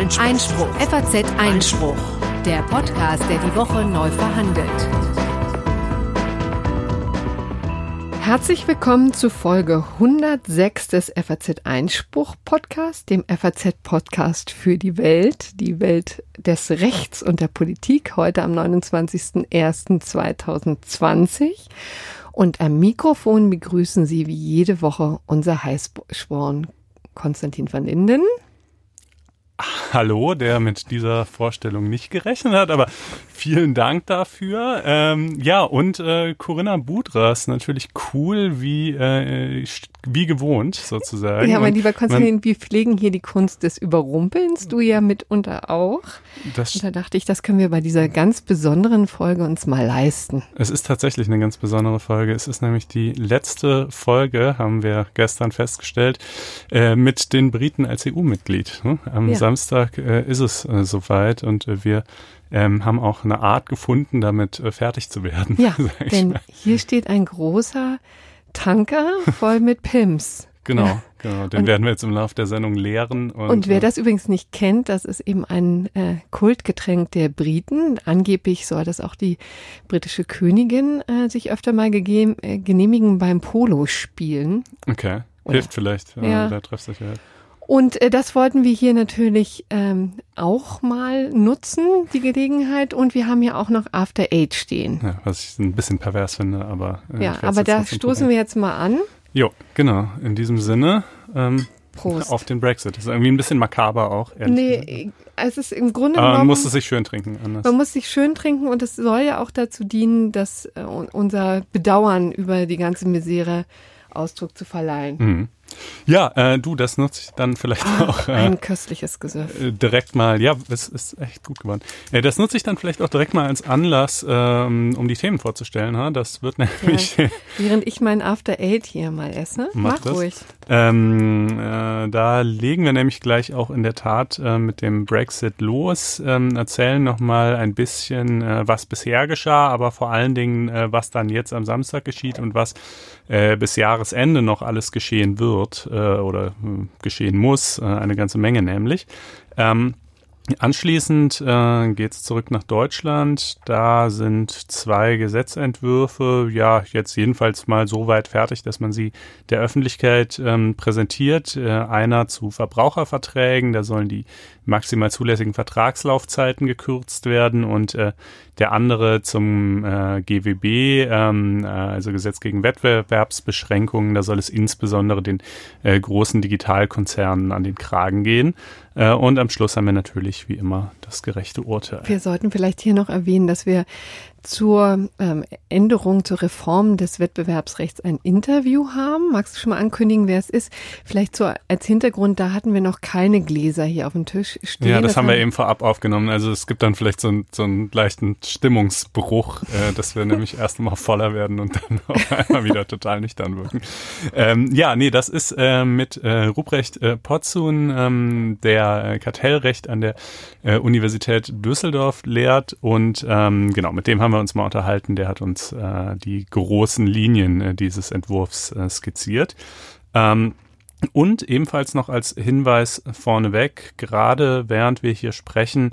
Einspruch. Einspruch. FAZ Einspruch. Der Podcast, der die Woche neu verhandelt. Herzlich willkommen zu Folge 106 des FAZ Einspruch Podcast, dem FAZ Podcast für die Welt, die Welt des Rechts und der Politik, heute am 29.01.2020. Und am Mikrofon begrüßen Sie wie jede Woche unser Heißsporn Konstantin van Linden. Hallo, der mit dieser Vorstellung nicht gerechnet hat, aber vielen Dank dafür. Ähm, ja, und äh, Corinna Budras, natürlich cool wie, äh, wie gewohnt sozusagen. Ja, mein lieber Konstantin, wir pflegen hier die Kunst des Überrumpelns, du ja mitunter auch. Das und da dachte ich, das können wir bei dieser ganz besonderen Folge uns mal leisten. Es ist tatsächlich eine ganz besondere Folge. Es ist nämlich die letzte Folge, haben wir gestern festgestellt, äh, mit den Briten als EU-Mitglied. Ne? Am ja. Samstag äh, ist es äh, soweit und äh, wir ähm, haben auch eine Art gefunden, damit äh, fertig zu werden. Ja, denn hier steht ein großer Tanker voll mit Pims. Genau, genau. Den und, werden wir jetzt im Laufe der Sendung leeren. Und, und wer äh, das übrigens nicht kennt, das ist eben ein äh, Kultgetränk der Briten. Angeblich soll das auch die britische Königin äh, sich öfter mal äh, genehmigen beim Polospielen. Okay, Oder? hilft vielleicht. Ja. Da treffst du dich ja. Und äh, das wollten wir hier natürlich ähm, auch mal nutzen, die Gelegenheit. Und wir haben ja auch noch After Eight stehen. Ja, was ich ein bisschen pervers finde, aber. Äh, ja, aber da stoßen wir jetzt mal an. Jo, genau. In diesem Sinne. Ähm, Prost. Auf den Brexit. Das ist irgendwie ein bisschen makaber auch. Nee, gesagt. es ist im Grunde genommen. man muss es sich schön trinken. Anders. Man muss sich schön trinken und es soll ja auch dazu dienen, dass äh, unser Bedauern über die ganze Misere Ausdruck zu verleihen. Mhm. Ja, äh, du, das nutze ich dann vielleicht ah, auch. Äh, ein köstliches Gesöff. Äh, direkt mal, ja, es ist echt gut geworden. Äh, das nutze ich dann vielleicht auch direkt mal als Anlass, ähm, um die Themen vorzustellen. Ha? Das wird nämlich. Ja, während ich mein After Eight hier mal esse. Mach, Mach ruhig. Ähm, äh, da legen wir nämlich gleich auch in der Tat äh, mit dem Brexit los, ähm, erzählen nochmal ein bisschen, äh, was bisher geschah, aber vor allen Dingen, äh, was dann jetzt am Samstag geschieht und was äh, bis Jahresende noch alles geschehen wird äh, oder äh, geschehen muss, eine ganze Menge nämlich. Ähm, Anschließend äh, geht es zurück nach Deutschland. Da sind zwei Gesetzentwürfe, ja, jetzt jedenfalls mal so weit fertig, dass man sie der Öffentlichkeit ähm, präsentiert. Äh, einer zu Verbraucherverträgen, da sollen die maximal zulässigen Vertragslaufzeiten gekürzt werden und äh, der andere zum äh, GWB, ähm, äh, also Gesetz gegen Wettbewerbsbeschränkungen. Da soll es insbesondere den äh, großen Digitalkonzernen an den Kragen gehen. Äh, und am Schluss haben wir natürlich wie immer das gerechte Urteil. Wir sollten vielleicht hier noch erwähnen, dass wir zur ähm, Änderung, zur Reform des Wettbewerbsrechts ein Interview haben. Magst du schon mal ankündigen, wer es ist? Vielleicht so als Hintergrund, da hatten wir noch keine Gläser hier auf dem Tisch stehen. Ja, das, das haben wir eben vorab aufgenommen. Also es gibt dann vielleicht so, einen, so einen leichten Stimmungsbruch, äh, dass wir nämlich erst mal voller werden und dann auf einmal wieder total nüchtern wirken. Ähm, ja, nee, das ist äh, mit äh, Ruprecht äh, Potzun, ähm, der Kartellrecht an der äh, Universität Düsseldorf lehrt und ähm, genau, mit dem haben haben wir uns mal unterhalten. Der hat uns äh, die großen Linien äh, dieses Entwurfs äh, skizziert. Ähm, und ebenfalls noch als Hinweis vorneweg, gerade während wir hier sprechen,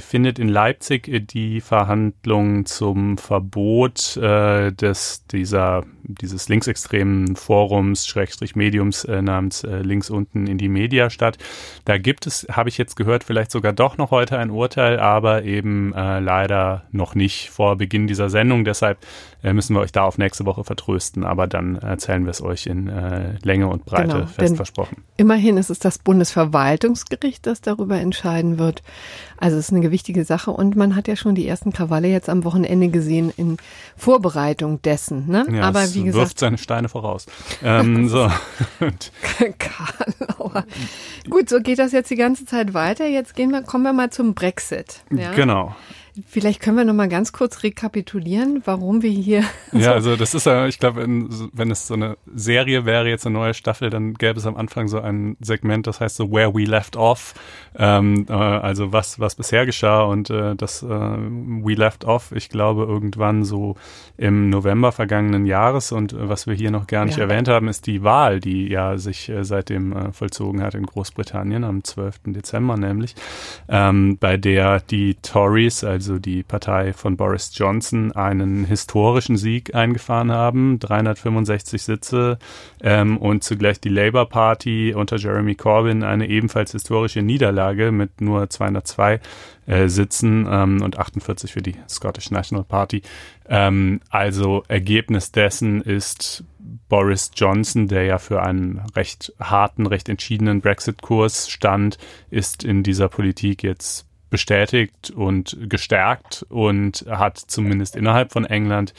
findet in Leipzig äh, die Verhandlung zum Verbot äh, des dieser dieses linksextremen Forums Schrägstrich Mediums äh, namens äh, links unten in die Media statt. Da gibt es, habe ich jetzt gehört, vielleicht sogar doch noch heute ein Urteil, aber eben äh, leider noch nicht vor Beginn dieser Sendung. Deshalb äh, müssen wir euch da auf nächste Woche vertrösten. Aber dann erzählen wir es euch in äh, Länge und Breite genau, fest versprochen. Immerhin ist es das Bundesverwaltungsgericht, das darüber entscheiden wird. Also es ist eine gewichtige Sache und man hat ja schon die ersten Krawalle jetzt am Wochenende gesehen in Vorbereitung dessen. Ne? Ja, Aber wie gesagt, wirft seine Steine voraus. Ähm, so. Karlauer. Gut, so geht das jetzt die ganze Zeit weiter. Jetzt gehen wir, kommen wir mal zum Brexit. Ja? Genau. Vielleicht können wir noch mal ganz kurz rekapitulieren, warum wir hier. Ja, also das ist ja, ich glaube, wenn es so eine Serie wäre, jetzt eine neue Staffel, dann gäbe es am Anfang so ein Segment, das heißt so Where We Left Off, ähm, äh, also was was bisher geschah und äh, das äh, We Left Off, ich glaube irgendwann so im November vergangenen Jahres und äh, was wir hier noch gar nicht ja. erwähnt haben, ist die Wahl, die ja sich äh, seitdem äh, vollzogen hat in Großbritannien am 12. Dezember nämlich, ähm, bei der die Tories, also die Partei von Boris Johnson, einen historischen Sieg eingefahren haben, 365 Sitze ähm, und zugleich die Labour Party unter Jeremy Corbyn eine ebenfalls historische Niederlage mit nur 202 äh, Sitzen ähm, und 48 für die Scottish National Party. Ähm, also Ergebnis dessen ist Boris Johnson, der ja für einen recht harten, recht entschiedenen Brexit-Kurs stand, ist in dieser Politik jetzt bestätigt und gestärkt und hat zumindest innerhalb von England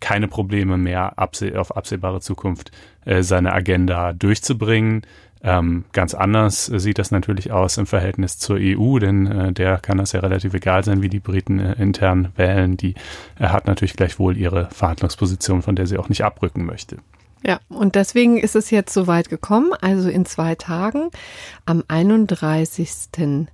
keine Probleme mehr auf absehbare Zukunft äh, seine Agenda durchzubringen. Ähm, ganz anders sieht das natürlich aus im Verhältnis zur EU, denn äh, der kann das ja relativ egal sein, wie die Briten äh, intern wählen. Die äh, hat natürlich gleichwohl ihre Verhandlungsposition, von der sie auch nicht abrücken möchte. Ja, und deswegen ist es jetzt so weit gekommen. Also in zwei Tagen, am 31.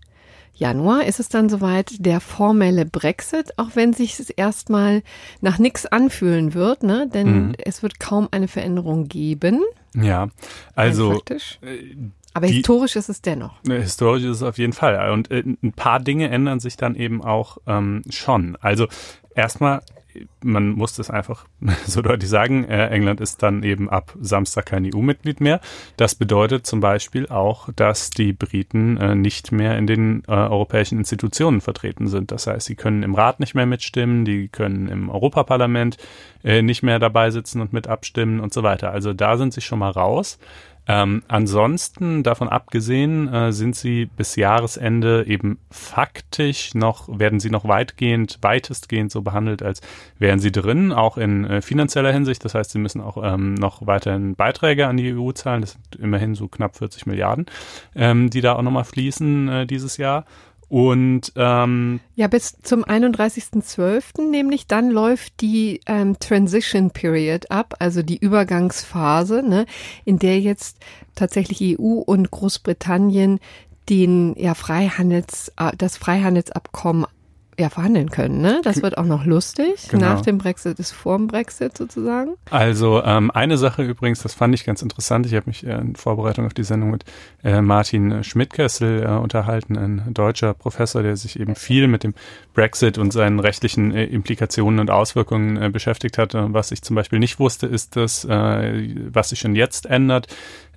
Januar ist es dann soweit der formelle Brexit, auch wenn sich es erstmal nach nichts anfühlen wird, ne? denn mhm. es wird kaum eine Veränderung geben. Ja, also. Äh, aber die, historisch ist es dennoch. Historisch ist es auf jeden Fall. Und äh, ein paar Dinge ändern sich dann eben auch ähm, schon. Also erstmal man muss das einfach so deutlich sagen, äh, England ist dann eben ab Samstag kein EU-Mitglied mehr. Das bedeutet zum Beispiel auch, dass die Briten äh, nicht mehr in den äh, europäischen Institutionen vertreten sind. Das heißt, sie können im Rat nicht mehr mitstimmen, die können im Europaparlament äh, nicht mehr dabei sitzen und mit abstimmen und so weiter. Also da sind sie schon mal raus. Ähm, ansonsten, davon abgesehen, äh, sind sie bis Jahresende eben faktisch noch, werden sie noch weitgehend, weitestgehend so behandelt, als wären sie drin, auch in äh, finanzieller Hinsicht. Das heißt, sie müssen auch ähm, noch weiterhin Beiträge an die EU zahlen. Das sind immerhin so knapp 40 Milliarden, ähm, die da auch nochmal fließen äh, dieses Jahr. Und ähm, ja, bis zum 31.12. nämlich, dann läuft die ähm, Transition Period ab, also die Übergangsphase, ne, in der jetzt tatsächlich EU und Großbritannien den ja Freihandels äh, das Freihandelsabkommen ja, verhandeln können. Ne? Das wird auch noch lustig. Genau. Nach dem Brexit ist vor dem Brexit sozusagen. Also ähm, eine Sache übrigens, das fand ich ganz interessant. Ich habe mich äh, in Vorbereitung auf die Sendung mit äh, Martin Schmidtkessel äh, unterhalten, ein deutscher Professor, der sich eben viel mit dem Brexit und seinen rechtlichen äh, Implikationen und Auswirkungen äh, beschäftigt hat. Was ich zum Beispiel nicht wusste, ist das, äh, was sich schon jetzt ändert,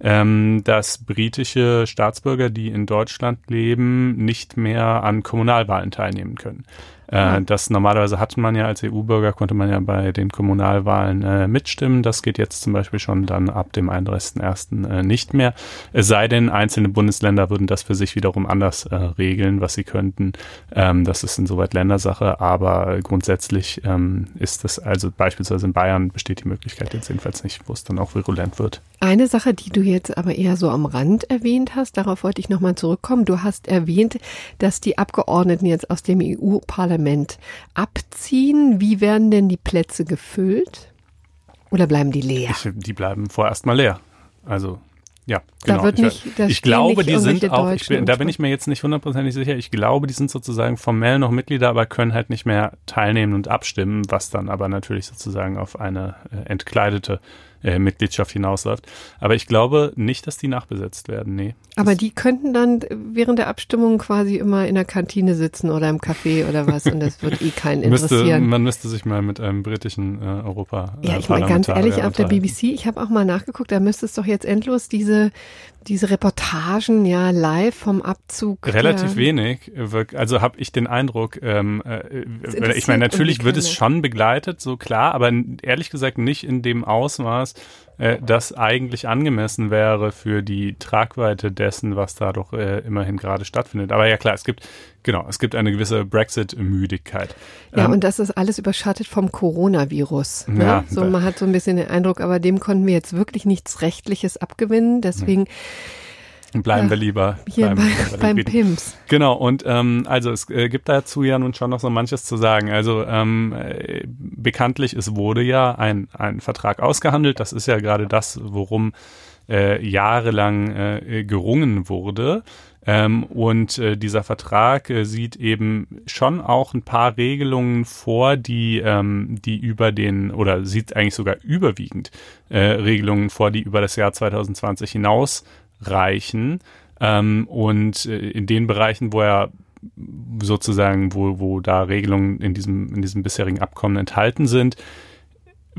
ähm, dass britische Staatsbürger, die in Deutschland leben, nicht mehr an Kommunalwahlen teilnehmen können. Äh, das normalerweise hatte man ja als EU-Bürger, konnte man ja bei den Kommunalwahlen äh, mitstimmen. Das geht jetzt zum Beispiel schon dann ab dem 31.01. Äh, nicht mehr. Es sei denn, einzelne Bundesländer würden das für sich wiederum anders äh, regeln, was sie könnten. Ähm, das ist insoweit Ländersache, aber grundsätzlich ähm, ist das, also beispielsweise in Bayern besteht die Möglichkeit jetzt jedenfalls nicht, wo es dann auch virulent wird. Eine Sache, die du jetzt aber eher so am Rand erwähnt hast, darauf wollte ich nochmal zurückkommen. Du hast erwähnt, dass die Abgeordneten jetzt aus dem EU-Parlament Parlament abziehen. Wie werden denn die Plätze gefüllt? Oder bleiben die leer? Ich, die bleiben vorerst mal leer. Also ja, genau. Da wird nicht, ich, ich glaube, die sind auch, ich bin, da bin ich mir jetzt nicht hundertprozentig sicher. Ich glaube, die sind sozusagen formell noch Mitglieder, aber können halt nicht mehr teilnehmen und abstimmen, was dann aber natürlich sozusagen auf eine äh, entkleidete äh, Mitgliedschaft hinausläuft. Aber ich glaube nicht, dass die nachbesetzt werden, nee. Aber die könnten dann während der Abstimmung quasi immer in der Kantine sitzen oder im Café oder was und das wird eh keinen interessieren. Müsste, man müsste sich mal mit einem britischen äh, Europa. Äh, ja, ich meine ganz ehrlich, auf der BBC, ich habe auch mal nachgeguckt, da müsste es doch jetzt endlos diese diese Reportagen ja live vom Abzug. Relativ wenig. Also habe ich den Eindruck, ähm, äh, ich meine, natürlich wird es schon begleitet, so klar, aber ehrlich gesagt nicht in dem Ausmaß, äh, das eigentlich angemessen wäre für die Tragweite dessen, was da doch äh, immerhin gerade stattfindet. Aber ja klar, es gibt genau, es gibt eine gewisse Brexit-Müdigkeit. Ja, ähm, und das ist alles überschattet vom Coronavirus. Ne? Ja, so man hat so ein bisschen den Eindruck, aber dem konnten wir jetzt wirklich nichts Rechtliches abgewinnen. Deswegen Bleiben ja, wir lieber hier bleiben, bei, beim Pims. Genau, und ähm, also es äh, gibt dazu ja nun schon noch so manches zu sagen. Also ähm, äh, bekanntlich, es wurde ja ein, ein Vertrag ausgehandelt. Das ist ja gerade das, worum äh, jahrelang äh, gerungen wurde. Ähm, und äh, dieser Vertrag äh, sieht eben schon auch ein paar Regelungen vor, die, ähm, die über den, oder sieht eigentlich sogar überwiegend äh, Regelungen vor, die über das Jahr 2020 hinaus reichen. Ähm, und äh, in den Bereichen, wo er sozusagen, wo, wo da Regelungen in diesem, in diesem bisherigen Abkommen enthalten sind,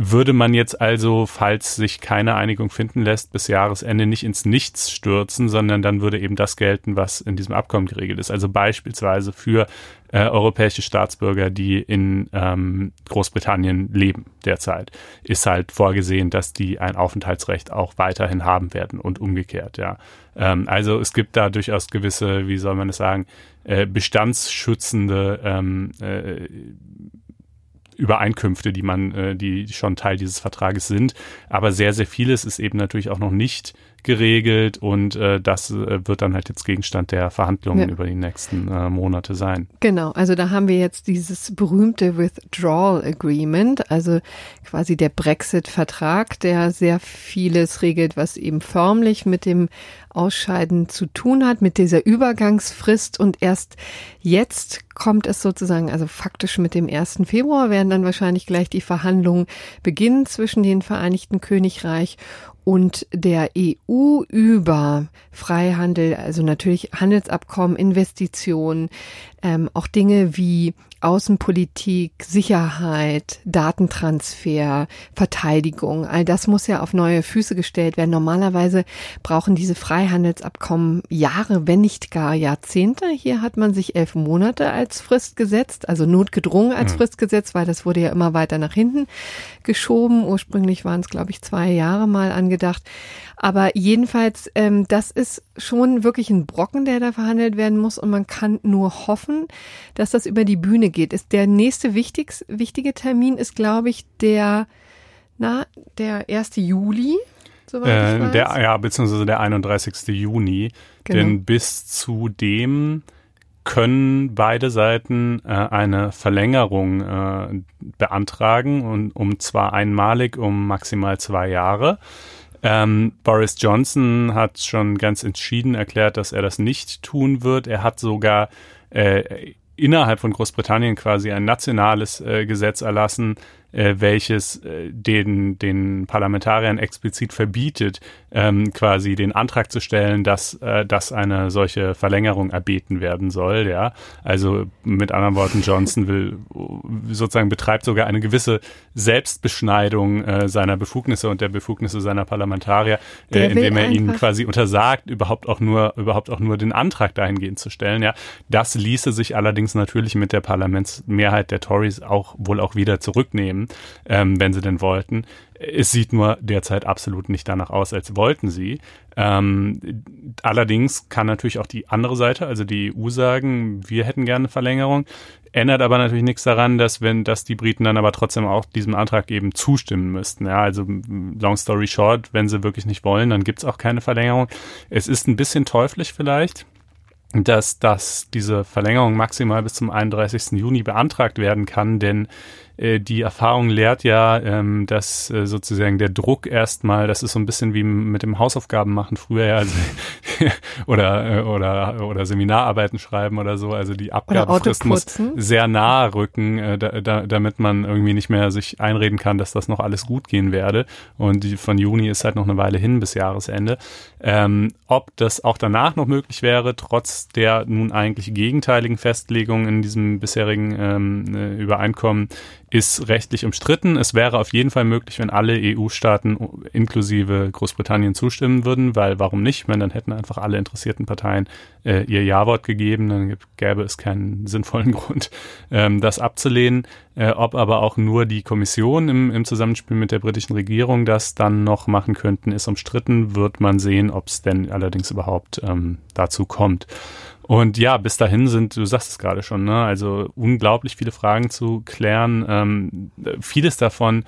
würde man jetzt also, falls sich keine Einigung finden lässt, bis Jahresende nicht ins Nichts stürzen, sondern dann würde eben das gelten, was in diesem Abkommen geregelt ist. Also beispielsweise für äh, europäische Staatsbürger, die in ähm, Großbritannien leben derzeit, ist halt vorgesehen, dass die ein Aufenthaltsrecht auch weiterhin haben werden und umgekehrt, ja. Ähm, also es gibt da durchaus gewisse, wie soll man es sagen, äh, bestandsschützende ähm, äh, Übereinkünfte, die man, äh, die schon Teil dieses Vertrages sind. Aber sehr, sehr vieles ist eben natürlich auch noch nicht geregelt und äh, das äh, wird dann halt jetzt Gegenstand der Verhandlungen ja. über die nächsten äh, Monate sein. Genau, also da haben wir jetzt dieses berühmte Withdrawal Agreement, also quasi der Brexit-Vertrag, der sehr vieles regelt, was eben förmlich mit dem Ausscheiden zu tun hat, mit dieser Übergangsfrist und erst jetzt kommt es sozusagen, also faktisch mit dem 1. Februar werden dann wahrscheinlich gleich die Verhandlungen beginnen zwischen den Vereinigten Königreich und der EU über Freihandel, also natürlich Handelsabkommen, Investitionen, ähm, auch Dinge wie Außenpolitik, Sicherheit, Datentransfer, Verteidigung, all das muss ja auf neue Füße gestellt werden. Normalerweise brauchen diese Freihandelsabkommen Jahre, wenn nicht gar Jahrzehnte. Hier hat man sich elf Monate als Frist gesetzt, also notgedrungen als mhm. Frist gesetzt, weil das wurde ja immer weiter nach hinten geschoben. Ursprünglich waren es, glaube ich, zwei Jahre mal angedacht. Aber jedenfalls, ähm, das ist schon wirklich ein Brocken, der da verhandelt werden muss und man kann nur hoffen, dass das über die Bühne geht. Ist der nächste wichtig, wichtige Termin ist, glaube ich, der, na, der 1. Juli. Äh, der, ja, beziehungsweise der 31. Juni. Genau. Denn bis zu dem können beide Seiten äh, eine Verlängerung äh, beantragen und um zwar einmalig um maximal zwei Jahre. Ähm, Boris Johnson hat schon ganz entschieden erklärt, dass er das nicht tun wird. Er hat sogar äh, innerhalb von Großbritannien quasi ein nationales äh, Gesetz erlassen, äh, welches äh, den, den Parlamentariern explizit verbietet, ähm, quasi den Antrag zu stellen, dass, äh, dass eine solche Verlängerung erbeten werden soll. Ja, also mit anderen Worten, Johnson will sozusagen betreibt sogar eine gewisse Selbstbeschneidung äh, seiner Befugnisse und der Befugnisse seiner Parlamentarier, äh, indem er ihnen quasi untersagt, überhaupt auch nur überhaupt auch nur den Antrag dahingehend zu stellen. Ja, das ließe sich allerdings natürlich mit der Parlamentsmehrheit der Tories auch wohl auch wieder zurücknehmen nehmen, ähm, wenn sie denn wollten. Es sieht nur derzeit absolut nicht danach aus, als wollten sie. Ähm, allerdings kann natürlich auch die andere Seite, also die EU, sagen, wir hätten gerne eine Verlängerung. Ändert aber natürlich nichts daran, dass wenn, dass die Briten dann aber trotzdem auch diesem Antrag eben zustimmen müssten. Ja, also long story short, wenn sie wirklich nicht wollen, dann gibt's auch keine Verlängerung. Es ist ein bisschen teuflisch vielleicht dass, dass diese Verlängerung maximal bis zum 31. Juni beantragt werden kann, denn äh, die Erfahrung lehrt ja, ähm, dass äh, sozusagen der Druck erstmal, das ist so ein bisschen wie mit dem Hausaufgaben machen früher, ja, also, oder, äh, oder, oder Seminararbeiten schreiben oder so, also die Abgabefrist muss sehr nahe rücken, äh, da, da, damit man irgendwie nicht mehr sich einreden kann, dass das noch alles gut gehen werde. Und die, von Juni ist halt noch eine Weile hin bis Jahresende. Ähm, ob das auch danach noch möglich wäre, trotz der nun eigentlich gegenteiligen Festlegungen in diesem bisherigen ähm, äh, Übereinkommen, ist rechtlich umstritten. Es wäre auf jeden Fall möglich, wenn alle EU-Staaten inklusive Großbritannien zustimmen würden, weil warum nicht? Wenn dann hätten einfach alle interessierten Parteien äh, ihr Ja-Wort gegeben, dann gäbe es keinen sinnvollen Grund, ähm, das abzulehnen. Äh, ob aber auch nur die Kommission im, im Zusammenspiel mit der britischen Regierung das dann noch machen könnten, ist umstritten. Wird man sehen, ob es denn allerdings überhaupt ähm, dazu kommt. Und ja, bis dahin sind, du sagst es gerade schon, ne, also unglaublich viele Fragen zu klären. Ähm, vieles davon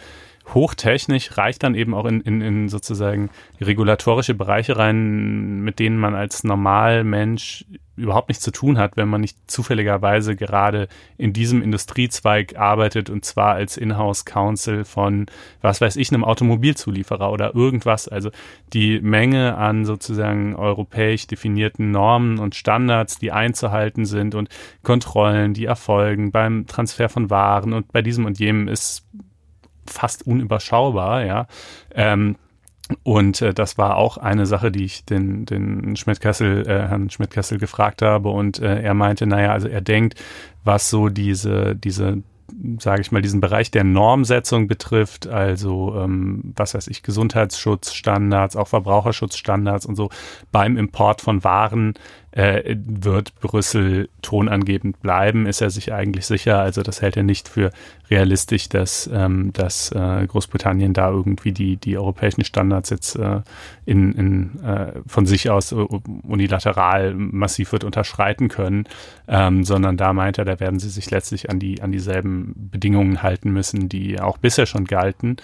hochtechnisch, reicht dann eben auch in, in, in sozusagen regulatorische Bereiche rein, mit denen man als Normalmensch überhaupt nichts zu tun hat, wenn man nicht zufälligerweise gerade in diesem Industriezweig arbeitet und zwar als Inhouse Counsel von, was weiß ich, einem Automobilzulieferer oder irgendwas. Also die Menge an sozusagen europäisch definierten Normen und Standards, die einzuhalten sind und Kontrollen, die erfolgen beim Transfer von Waren und bei diesem und jenem ist fast unüberschaubar, ja. Ähm, und äh, das war auch eine Sache, die ich den, den Schmidt-Kessel, äh, Herrn Schmidt-Kessel gefragt habe. Und äh, er meinte, naja, also er denkt, was so diese, diese sage ich mal, diesen Bereich der Normsetzung betrifft, also ähm, was weiß ich, Gesundheitsschutzstandards, auch Verbraucherschutzstandards und so beim Import von Waren äh, wird Brüssel tonangebend bleiben, ist er sich eigentlich sicher. Also das hält er nicht für realistisch, dass, ähm, dass äh, Großbritannien da irgendwie die, die europäischen Standards jetzt äh, in, in, äh, von sich aus unilateral massiv wird unterschreiten können, ähm, sondern da meint er, da werden sie sich letztlich an die an dieselben Bedingungen halten müssen, die auch bisher schon galten.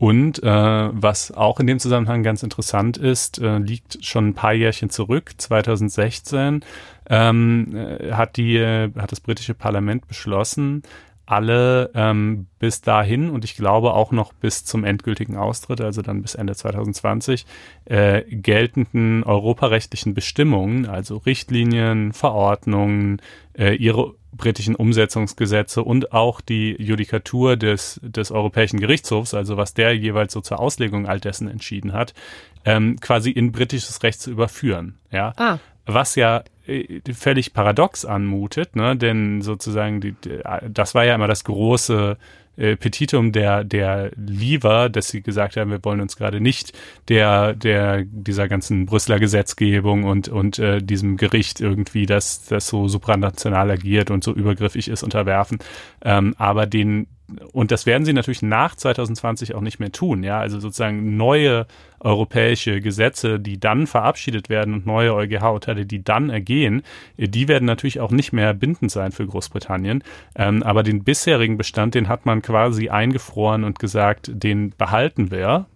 Und äh, was auch in dem Zusammenhang ganz interessant ist, äh, liegt schon ein paar Jährchen zurück, 2016 ähm, äh, hat die äh, hat das britische Parlament beschlossen, alle ähm, bis dahin und ich glaube auch noch bis zum endgültigen Austritt, also dann bis Ende 2020, äh, geltenden europarechtlichen Bestimmungen, also Richtlinien, Verordnungen, äh, ihre britischen Umsetzungsgesetze und auch die Judikatur des, des Europäischen Gerichtshofs, also was der jeweils so zur Auslegung all dessen entschieden hat, ähm, quasi in britisches Recht zu überführen. Ja. Ah. Was ja äh, völlig paradox anmutet, ne? denn sozusagen die, das war ja immer das große äh, Petitum der, der Lever, dass sie gesagt haben, wir wollen uns gerade nicht der, der, dieser ganzen Brüsseler Gesetzgebung und, und äh, diesem Gericht irgendwie, das, das so supranational agiert und so übergriffig ist, unterwerfen. Ähm, aber den, und das werden sie natürlich nach 2020 auch nicht mehr tun. Ja, also sozusagen neue europäische Gesetze, die dann verabschiedet werden und neue EuGH-Urteile, die dann ergehen, die werden natürlich auch nicht mehr bindend sein für Großbritannien. Ähm, aber den bisherigen Bestand, den hat man quasi eingefroren und gesagt, den behalten wir.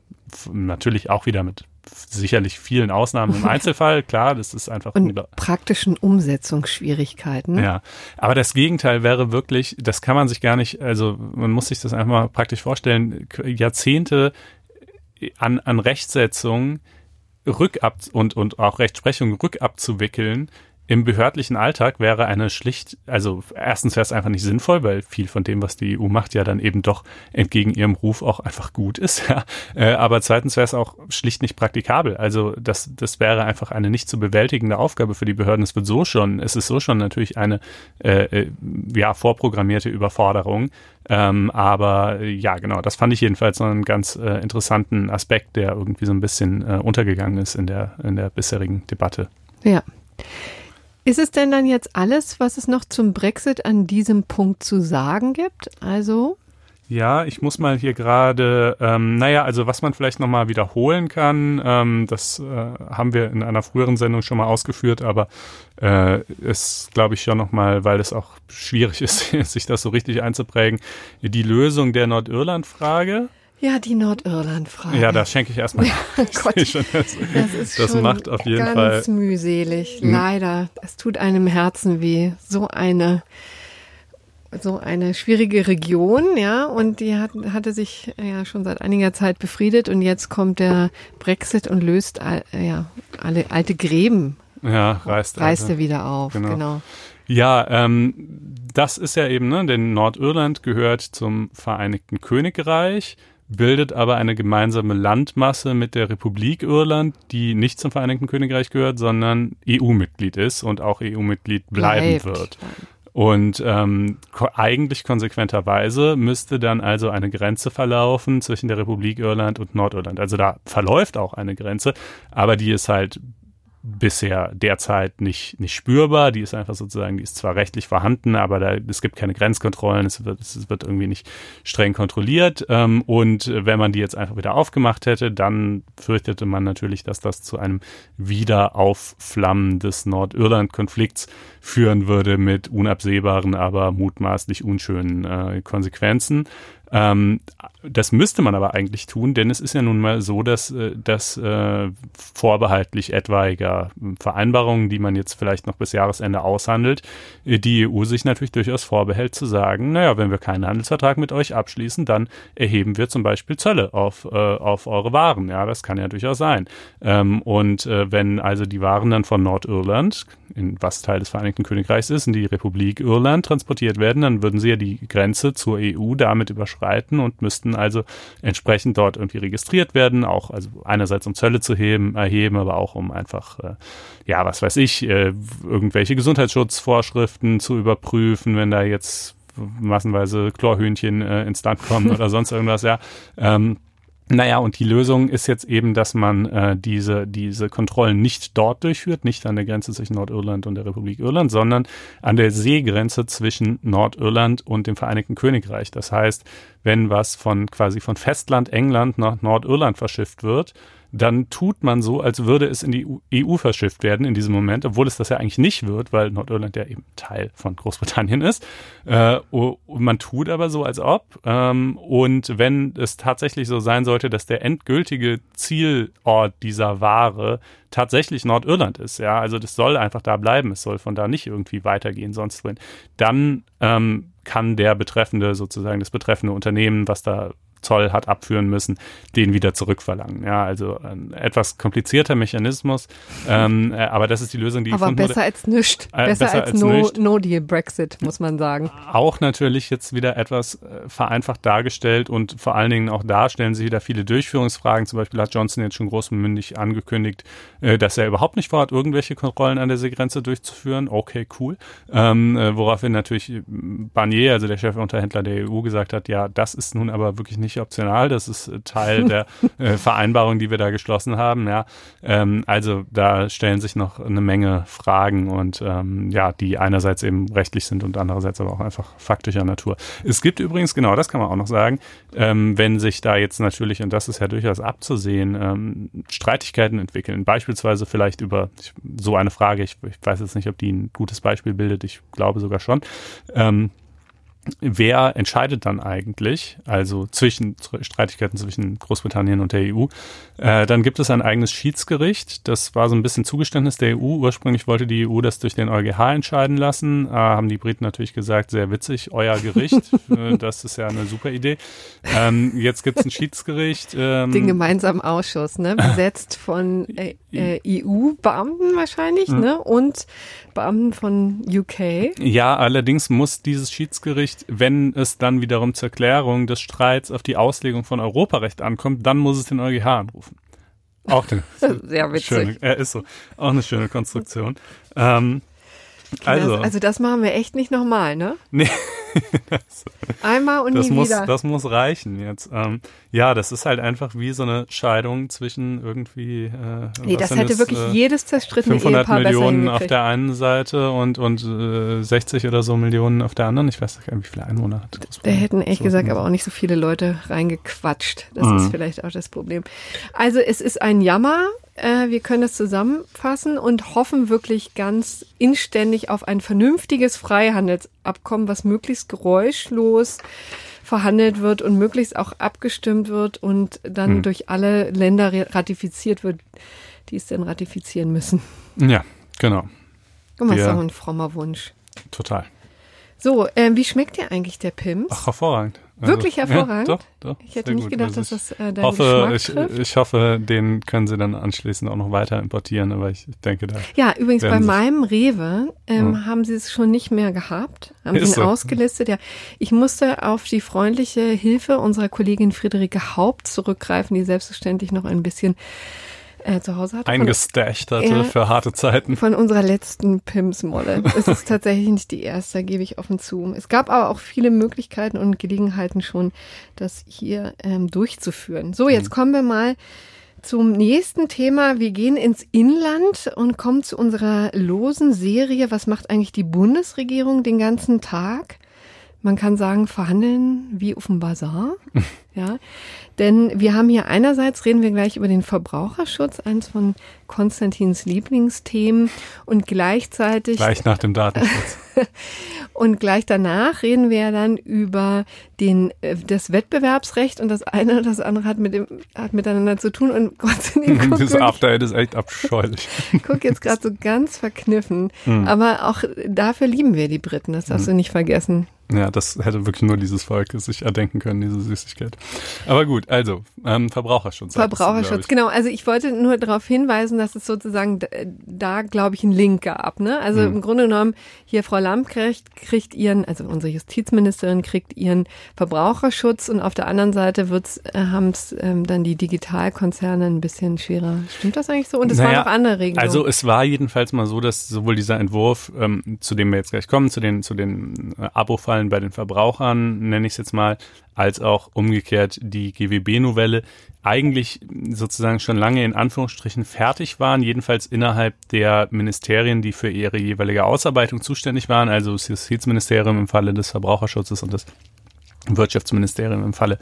Natürlich auch wieder mit sicherlich vielen Ausnahmen im Einzelfall, klar, das ist einfach und praktischen Umsetzungsschwierigkeiten. Ja, aber das Gegenteil wäre wirklich, das kann man sich gar nicht, also man muss sich das einfach mal praktisch vorstellen, Jahrzehnte an, an Rechtsetzung rückab und, und auch Rechtsprechung rückabzuwickeln, im behördlichen Alltag wäre eine schlicht, also erstens wäre es einfach nicht sinnvoll, weil viel von dem, was die EU macht, ja dann eben doch entgegen ihrem Ruf auch einfach gut ist. Ja. Äh, aber zweitens wäre es auch schlicht nicht praktikabel. Also das, das wäre einfach eine nicht zu bewältigende Aufgabe für die Behörden. Es wird so schon, es ist so schon natürlich eine äh, äh ja vorprogrammierte Überforderung. Ähm, aber ja, genau, das fand ich jedenfalls so einen ganz äh, interessanten Aspekt, der irgendwie so ein bisschen äh, untergegangen ist in der in der bisherigen Debatte. Ja. Ist es denn dann jetzt alles, was es noch zum Brexit an diesem Punkt zu sagen gibt? Also ja, ich muss mal hier gerade, ähm, naja, also was man vielleicht nochmal wiederholen kann, ähm, das äh, haben wir in einer früheren Sendung schon mal ausgeführt, aber äh, ist, glaube ich, schon nochmal, weil es auch schwierig ist, sich das so richtig einzuprägen, die Lösung der Nordirland-Frage. Ja, die Nordirland-Frage. Ja, da schenke ich erstmal. Ja, Gott, schon, das, das, ist das schon macht auf jeden ganz Fall ganz mühselig. Hm. Leider, es tut einem Herzen weh. So eine so eine schwierige Region, ja, und die hat, hatte sich ja schon seit einiger Zeit befriedet und jetzt kommt der Brexit und löst all, ja, alle alte Gräben. Ja, reißt, reißt er wieder auf, genau. genau. Ja, ähm, das ist ja eben, ne, denn Nordirland gehört zum Vereinigten Königreich bildet aber eine gemeinsame Landmasse mit der Republik Irland, die nicht zum Vereinigten Königreich gehört, sondern EU-Mitglied ist und auch EU-Mitglied bleiben Bleibt. wird. Und ähm, ko eigentlich konsequenterweise müsste dann also eine Grenze verlaufen zwischen der Republik Irland und Nordirland. Also da verläuft auch eine Grenze, aber die ist halt bisher derzeit nicht, nicht spürbar. Die ist einfach sozusagen, die ist zwar rechtlich vorhanden, aber da, es gibt keine Grenzkontrollen, es wird, es wird irgendwie nicht streng kontrolliert. Ähm, und wenn man die jetzt einfach wieder aufgemacht hätte, dann fürchtete man natürlich, dass das zu einem Wiederaufflammen des Nordirland-Konflikts führen würde mit unabsehbaren, aber mutmaßlich unschönen äh, Konsequenzen. Ähm, das müsste man aber eigentlich tun, denn es ist ja nun mal so, dass, äh, dass äh, vorbehaltlich etwaiger Vereinbarungen, die man jetzt vielleicht noch bis Jahresende aushandelt, äh, die EU sich natürlich durchaus vorbehält zu sagen, naja, wenn wir keinen Handelsvertrag mit euch abschließen, dann erheben wir zum Beispiel Zölle auf, äh, auf eure Waren. Ja, das kann ja durchaus sein. Ähm, und äh, wenn also die Waren dann von Nordirland, in was Teil des Vereinigten Königreichs ist, in die Republik Irland transportiert werden, dann würden sie ja die Grenze zur EU damit überschreiten und müssten also entsprechend dort irgendwie registriert werden, auch also einerseits um Zölle zu heben, erheben, aber auch um einfach, äh, ja, was weiß ich, äh, irgendwelche Gesundheitsschutzvorschriften zu überprüfen, wenn da jetzt massenweise Chlorhühnchen äh, ins Land kommen oder sonst irgendwas, ja. Ähm, naja, und die Lösung ist jetzt eben, dass man äh, diese, diese Kontrollen nicht dort durchführt, nicht an der Grenze zwischen Nordirland und der Republik Irland, sondern an der Seegrenze zwischen Nordirland und dem Vereinigten Königreich. Das heißt, wenn was von quasi von Festland England nach Nordirland verschifft wird, dann tut man so, als würde es in die EU verschifft werden in diesem Moment, obwohl es das ja eigentlich nicht wird, weil Nordirland ja eben Teil von Großbritannien ist. Äh, man tut aber so, als ob. Ähm, und wenn es tatsächlich so sein sollte, dass der endgültige Zielort dieser Ware tatsächlich Nordirland ist, ja, also das soll einfach da bleiben, es soll von da nicht irgendwie weitergehen, sonst wohin, dann ähm, kann der betreffende, sozusagen das betreffende Unternehmen, was da Zoll hat abführen müssen, den wieder zurückverlangen. Ja, also ein etwas komplizierter Mechanismus, ähm, äh, aber das ist die Lösung, die aber gefunden besser wurde. als nichts. Äh, besser, besser als, als no, nicht. no Deal Brexit, muss man sagen. Auch natürlich jetzt wieder etwas äh, vereinfacht dargestellt und vor allen Dingen auch da stellen sich wieder viele Durchführungsfragen. Zum Beispiel hat Johnson jetzt schon großmündig angekündigt, äh, dass er überhaupt nicht vorhat, irgendwelche Kontrollen an der Seegrenze durchzuführen. Okay, cool. Ähm, äh, woraufhin natürlich Barnier, also der Chefunterhändler der EU, gesagt hat, ja, das ist nun aber wirklich nicht optional, das ist äh, Teil der äh, Vereinbarung, die wir da geschlossen haben. Ja, ähm, also da stellen sich noch eine Menge Fragen und ähm, ja, die einerseits eben rechtlich sind und andererseits aber auch einfach faktischer Natur. Es gibt übrigens, genau, das kann man auch noch sagen, ähm, wenn sich da jetzt natürlich, und das ist ja durchaus abzusehen, ähm, Streitigkeiten entwickeln, beispielsweise vielleicht über so eine Frage, ich, ich weiß jetzt nicht, ob die ein gutes Beispiel bildet, ich glaube sogar schon, ähm, wer entscheidet dann eigentlich, also zwischen Streitigkeiten zwischen Großbritannien und der EU. Äh, dann gibt es ein eigenes Schiedsgericht. Das war so ein bisschen Zugeständnis der EU. Ursprünglich wollte die EU das durch den EuGH entscheiden lassen. Äh, haben die Briten natürlich gesagt, sehr witzig, euer Gericht. äh, das ist ja eine super Idee. Ähm, jetzt gibt es ein Schiedsgericht. Ähm, Den gemeinsamen Ausschuss, ne? Besetzt von äh, äh, EU-Beamten wahrscheinlich, Hm. ne? Und Beamten von UK. Ja, allerdings muss dieses Schiedsgericht, wenn es dann wiederum zur Klärung des Streits auf die Auslegung von Europarecht ankommt, dann muss es den EuGH anrufen. Auch eine Sehr witzig. schöne, äh, ist so, auch eine schöne Konstruktion. Ähm, also, Das, also das machen wir echt nicht nochmal, ne? nee, Einmal und das nie muss, wieder. das muss reichen jetzt. Ähm, ja, das ist halt einfach wie so eine Scheidung zwischen irgendwie. Äh, nee, das hätte es, wirklich äh, jedes zerstrittene 500 Ehepaar Millionen auf der einen Seite und, und äh, 60 oder so Millionen auf der anderen. Ich weiß nicht, wie viele Einwohner hat. Da hätten ehrlich So gesagt ist aber auch nicht so viele Leute reingequatscht. Das Mhm. ist vielleicht auch das Problem. Also es ist ein Jammer. Äh, wir können es zusammenfassen und hoffen wirklich ganz inständig auf ein vernünftiges Freihandelsabkommen, was möglichst geräuschlos verhandelt wird und möglichst auch abgestimmt wird und dann Mhm. durch alle Länder ratifiziert wird, die es denn ratifizieren müssen. Ja, genau. Guck mal, das ist ein frommer Wunsch. Total. So, äh, wie schmeckt dir eigentlich der Pims? Ach, hervorragend. Also, Wirklich hervorragend? Ja, doch, doch. ich hätte nicht gut. gedacht, Also dass das äh, ich dein hoffe, Geschmack ich, trifft. ich hoffe, den können sie dann anschließend auch noch weiter importieren, aber ich denke da. Ja, übrigens bei meinem Rewe ähm, Ja. haben sie es schon nicht mehr gehabt, haben Ist sie ihn so. ausgelistet. Ja, ich musste auf die freundliche Hilfe unserer Kollegin Friederike Haupt zurückgreifen, die selbstverständlich noch ein bisschen äh, zu Hause hatte. Eingestasht hatte Ja. für harte Zeiten. von unserer letzten Pims-Molle. Es ist tatsächlich nicht die erste, gebe ich offen zu. Es gab aber auch viele Möglichkeiten und Gelegenheiten schon, das hier ähm, durchzuführen. So, Mhm. jetzt kommen wir mal zum nächsten Thema. Wir gehen ins Inland und kommen zu unserer losen Serie. Was macht eigentlich die Bundesregierung den ganzen Tag? Man kann sagen, verhandeln wie auf dem Bazar. Ja, denn wir haben hier einerseits reden wir gleich über den Verbraucherschutz, eins von Konstantins Lieblingsthemen und gleichzeitig Gleich nach dem Datenschutz. Und gleich danach reden wir dann über den, äh, das Wettbewerbsrecht und das eine und das andere hat mit dem, hat miteinander zu tun und Gott sei Dank. Das After ist echt abscheulich. Guck jetzt gerade so ganz verkniffen. Mhm. Aber auch dafür lieben wir die Briten, das darfst mhm. du nicht vergessen. Ja, das hätte wirklich nur dieses Volk sich erdenken können, diese Süßigkeit. Aber gut, also ähm, Verbraucherschutz. Verbraucherschutz, genau. Also ich wollte nur darauf hinweisen, dass es sozusagen da, da glaube ich, einen Link gab. Ne? Also hm. im Grunde genommen, hier Frau Lamprecht kriegt ihren, also unsere Justizministerin kriegt ihren Verbraucherschutz und auf der anderen Seite wird's, äh, haben es ähm, dann die Digitalkonzerne ein bisschen schwerer. Stimmt das eigentlich so? Und es naja, waren noch andere Regelungen. Also es war jedenfalls mal so, dass sowohl dieser Entwurf, ähm, zu dem wir jetzt gleich kommen, zu den, zu den äh, Abo-Fallen, Ausfallen bei den Verbrauchern, nenne ich es jetzt mal, als auch umgekehrt die GWB-Novelle eigentlich sozusagen schon lange in Anführungsstrichen fertig waren, jedenfalls innerhalb der Ministerien, die für ihre jeweilige Ausarbeitung zuständig waren, also das Justizministerium im Falle des Verbraucherschutzes und das Wirtschaftsministerium im Falle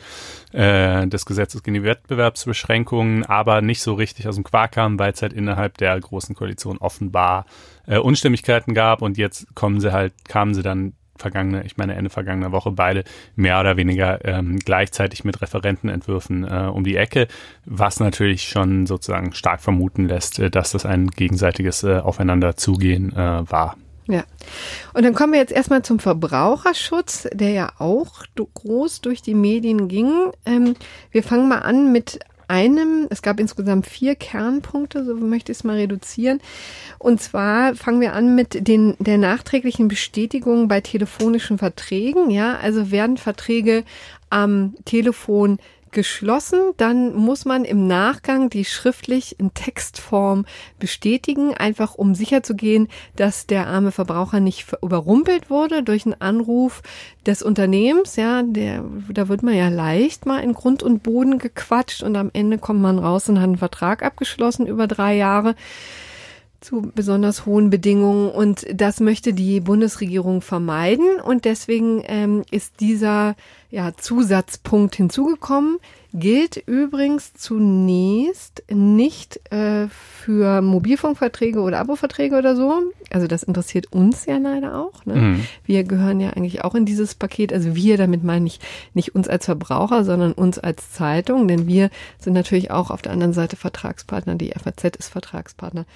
äh, des Gesetzes gegen die Wettbewerbsbeschränkungen, aber nicht so richtig aus dem Quark kam, weil es halt innerhalb der großen Koalition offenbar äh, Unstimmigkeiten gab und jetzt kommen sie halt, kamen sie dann vergangene, ich meine Ende vergangener Woche beide mehr oder weniger ähm, gleichzeitig mit Referentenentwürfen äh, um die Ecke, was natürlich schon sozusagen stark vermuten lässt, äh, dass das ein gegenseitiges äh, Aufeinanderzugehen äh, war. Ja. Und dann kommen wir jetzt erstmal zum Verbraucherschutz, der ja auch groß durch die Medien ging. Ähm, wir fangen mal an mit einem, es gab insgesamt vier Kernpunkte, so möchte ich es mal reduzieren. Und zwar fangen wir an mit den, der nachträglichen Bestätigung bei telefonischen Verträgen. Ja, also werden Verträge am Telefon geschlossen, dann muss man im Nachgang die schriftlich in Textform bestätigen, einfach um sicherzugehen, dass der arme Verbraucher nicht überrumpelt wurde durch einen Anruf des Unternehmens. Ja, der, da wird man ja leicht mal in Grund und Boden gequatscht und am Ende kommt man raus und hat einen Vertrag abgeschlossen über drei Jahre zu besonders hohen Bedingungen und das möchte die Bundesregierung vermeiden und deswegen ähm, ist dieser ja, Zusatzpunkt hinzugekommen. Gilt übrigens zunächst nicht äh, für Mobilfunkverträge oder Aboverträge oder so. Also das interessiert uns ja leider auch. Ne? Mhm. Wir gehören ja eigentlich auch in dieses Paket. Also wir, damit meine ich nicht uns als Verbraucher, sondern uns als Zeitung, denn wir sind natürlich auch auf der anderen Seite Vertragspartner. Die FAZ ist Vertragspartner.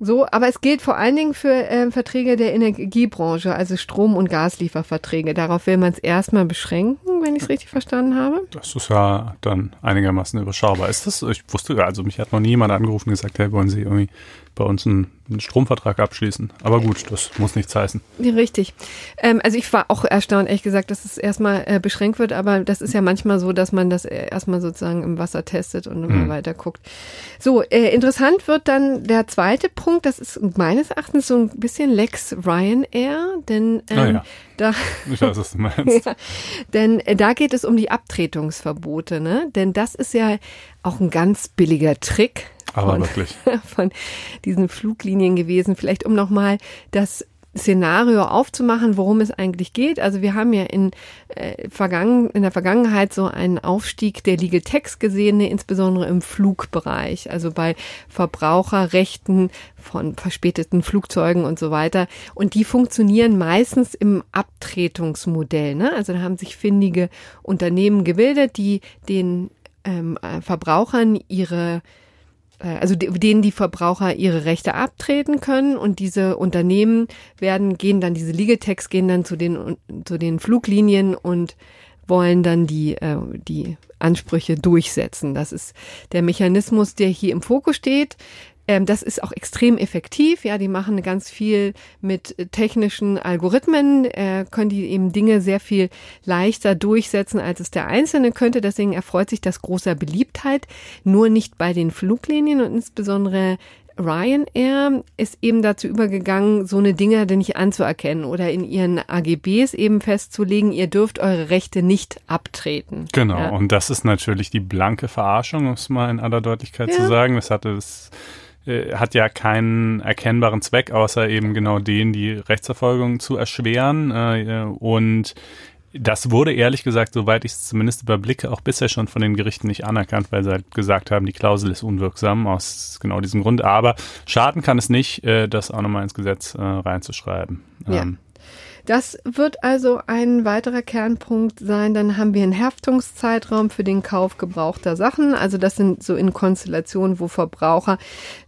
So, aber es gilt vor allen Dingen für äh, Verträge der Energiebranche, also Strom- und Gaslieferverträge. Darauf will man es erstmal beschränken, wenn ich es richtig verstanden habe. Das ist ja dann einigermaßen überschaubar. Ist das? Ich wusste, also mich hat noch nie jemand angerufen und gesagt, hey, wollen Sie irgendwie bei uns einen, einen Stromvertrag abschließen. Aber gut, das muss nichts heißen. Ja, richtig. Ähm, also ich war auch erstaunt, ehrlich gesagt, dass es erstmal äh, beschränkt wird, aber das ist ja manchmal so, dass man das erstmal sozusagen im Wasser testet und immer mhm. weiter guckt. So, äh, interessant wird dann der zweite Punkt, das ist meines Erachtens so ein bisschen Lex Ryanair, denn ähm, ah, ja. da ich weiß, was du meinst. ja, denn äh, da geht es um die Abtretungsverbote, ne? Denn das ist ja auch ein ganz billiger Trick aber von, wirklich. von diesen Fluglinien gewesen. Vielleicht um nochmal das Szenario aufzumachen, worum es eigentlich geht. Also wir haben ja in, äh, vergangen, in der Vergangenheit so einen Aufstieg der Legal Text gesehen, ne, insbesondere im Flugbereich, also bei Verbraucherrechten von verspäteten Flugzeugen und so weiter. Und die funktionieren meistens im Abtretungsmodell. Ne? Also da haben sich findige Unternehmen gebildet, die den ähm, Verbrauchern ihre äh, also denen die Verbraucher ihre Rechte abtreten können und diese Unternehmen werden, gehen dann, diese Legal-Tags gehen dann zu den, zu den Fluglinien und wollen dann die, äh, die Ansprüche durchsetzen. Das ist der Mechanismus, der hier im Fokus steht. Ähm, das ist auch extrem effektiv. Ja, die machen ganz viel mit technischen Algorithmen, äh, können die eben Dinge sehr viel leichter durchsetzen, als es der Einzelne könnte. Deswegen erfreut sich das großer Beliebtheit. Nur nicht bei den Fluglinien und insbesondere Ryanair ist eben dazu übergegangen, so eine Dinge denn nicht anzuerkennen oder in ihren AGBs eben festzulegen, ihr dürft eure Rechte nicht abtreten. Genau, ja. und das ist natürlich die blanke Verarschung, um es mal in aller Deutlichkeit ja. zu sagen. Das hatte es äh, hat ja keinen erkennbaren Zweck, außer eben genau den, die Rechtsverfolgung zu erschweren. Äh, und das wurde ehrlich gesagt, soweit ich es zumindest überblicke, auch bisher schon von den Gerichten nicht anerkannt, weil sie halt gesagt haben, die Klausel ist unwirksam aus genau diesem Grund. Aber schaden kann es nicht, äh, das auch nochmal ins Gesetz äh, reinzuschreiben. Ja. Ähm, das wird also ein weiterer Kernpunkt sein. Dann haben wir einen Haftungszeitraum für den Kauf gebrauchter Sachen. Also das sind so in Konstellationen, wo Verbraucher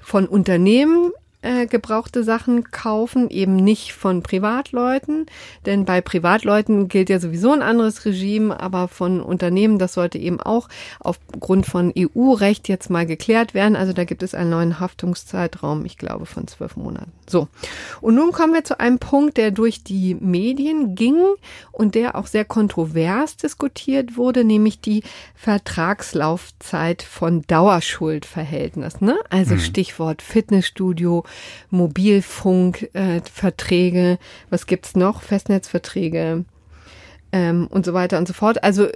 von Unternehmen äh, gebrauchte Sachen kaufen, eben nicht von Privatleuten, denn bei Privatleuten gilt ja sowieso ein anderes Regime, aber von Unternehmen, das sollte eben auch aufgrund von EU-Recht jetzt mal geklärt werden. Also da gibt es einen neuen Haftungszeitraum, ich glaube, von zwölf Monaten. So. Und nun kommen wir zu einem Punkt, der durch die Medien ging und der auch sehr kontrovers diskutiert wurde, nämlich die Vertragslaufzeit von Dauerschuldverhältnissen. Ne? Also hm. Stichwort Fitnessstudio, Mobilfunkverträge, was gibt's noch? Festnetzverträge ähm, und so weiter und so fort. Also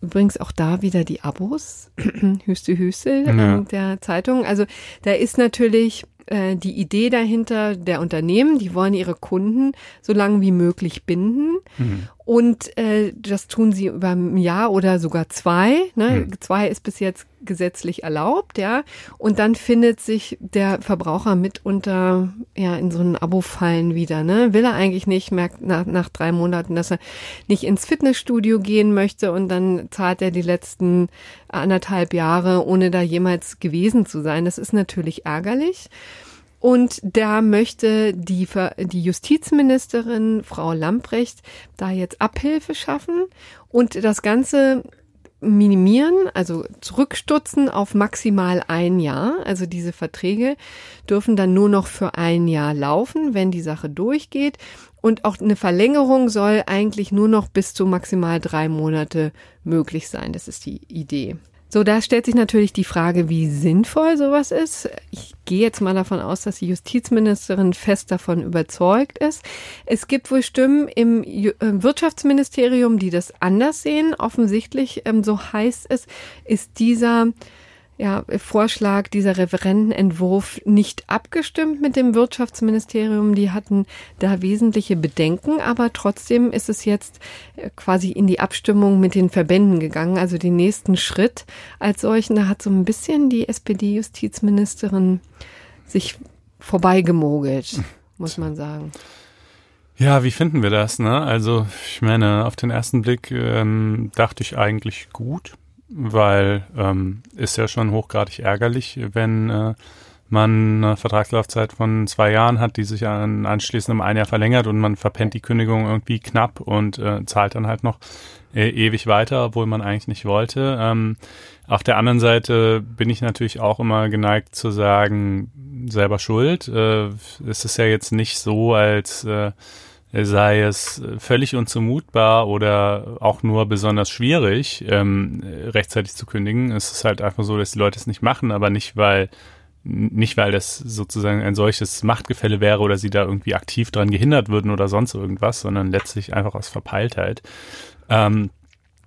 Übrigens auch da wieder die Abos, Hüste Hüste ja. der Zeitung. Also da ist natürlich äh, die Idee dahinter der Unternehmen, die wollen ihre Kunden so lange wie möglich binden. Mhm. Und äh, das tun sie über ein Jahr oder sogar zwei. Ne? Mhm. Zwei ist bis jetzt gesetzlich erlaubt, ja. Und dann findet sich der Verbraucher mitunter ja in so einen Abo-Fallen wieder. Ne? Will er eigentlich nicht, merkt nach, nach drei Monaten, dass er nicht ins Fitnessstudio gehen möchte und dann zahlt er die letzten anderthalb Jahre, ohne da jemals gewesen zu sein. Das ist natürlich ärgerlich. Und da möchte die, die Justizministerin Frau Lamprecht da jetzt Abhilfe schaffen und das Ganze minimieren, also zurückstutzen auf maximal ein Jahr. Also diese Verträge dürfen dann nur noch für ein Jahr laufen, wenn die Sache durchgeht. Und auch eine Verlängerung soll eigentlich nur noch bis zu maximal drei Monate möglich sein. Das ist die Idee. So, da stellt sich natürlich die Frage, wie sinnvoll sowas ist. Ich gehe jetzt mal davon aus, dass die Justizministerin fest davon überzeugt ist. Es gibt wohl Stimmen im äh, Wirtschaftsministerium, die das anders sehen. Offensichtlich, ähm, so heißt es, ist dieser ja, Vorschlag, dieser Referentenentwurf nicht abgestimmt mit dem Wirtschaftsministerium. Die hatten da wesentliche Bedenken, aber trotzdem ist es jetzt äh, quasi in die Abstimmung mit den Verbänden gegangen, also den nächsten Schritt als solchen. Da hat so ein bisschen die SPD-Justizministerin sich vorbeigemogelt, muss man sagen. Ja, wie finden wir das? Ne? Also ich meine, auf den ersten Blick ähm, dachte ich eigentlich gut weil ähm, ist ja schon hochgradig ärgerlich, wenn äh, man eine Vertragslaufzeit von zwei Jahren hat, die sich an, anschließend um ein Jahr verlängert und man verpennt die Kündigung irgendwie knapp und äh, zahlt dann halt noch äh, ewig weiter, obwohl man eigentlich nicht wollte. Ähm, auf der anderen Seite bin ich natürlich auch immer geneigt zu sagen, selber schuld. Äh, es ist ja jetzt nicht so, als äh, sei es völlig unzumutbar oder auch nur besonders schwierig, ähm, rechtzeitig zu kündigen. Es ist halt einfach so, dass die Leute es nicht machen, aber nicht, weil nicht, weil das sozusagen ein solches Machtgefälle wäre oder sie da irgendwie aktiv dran gehindert würden oder sonst irgendwas, sondern letztlich einfach aus Verpeiltheit. Ähm,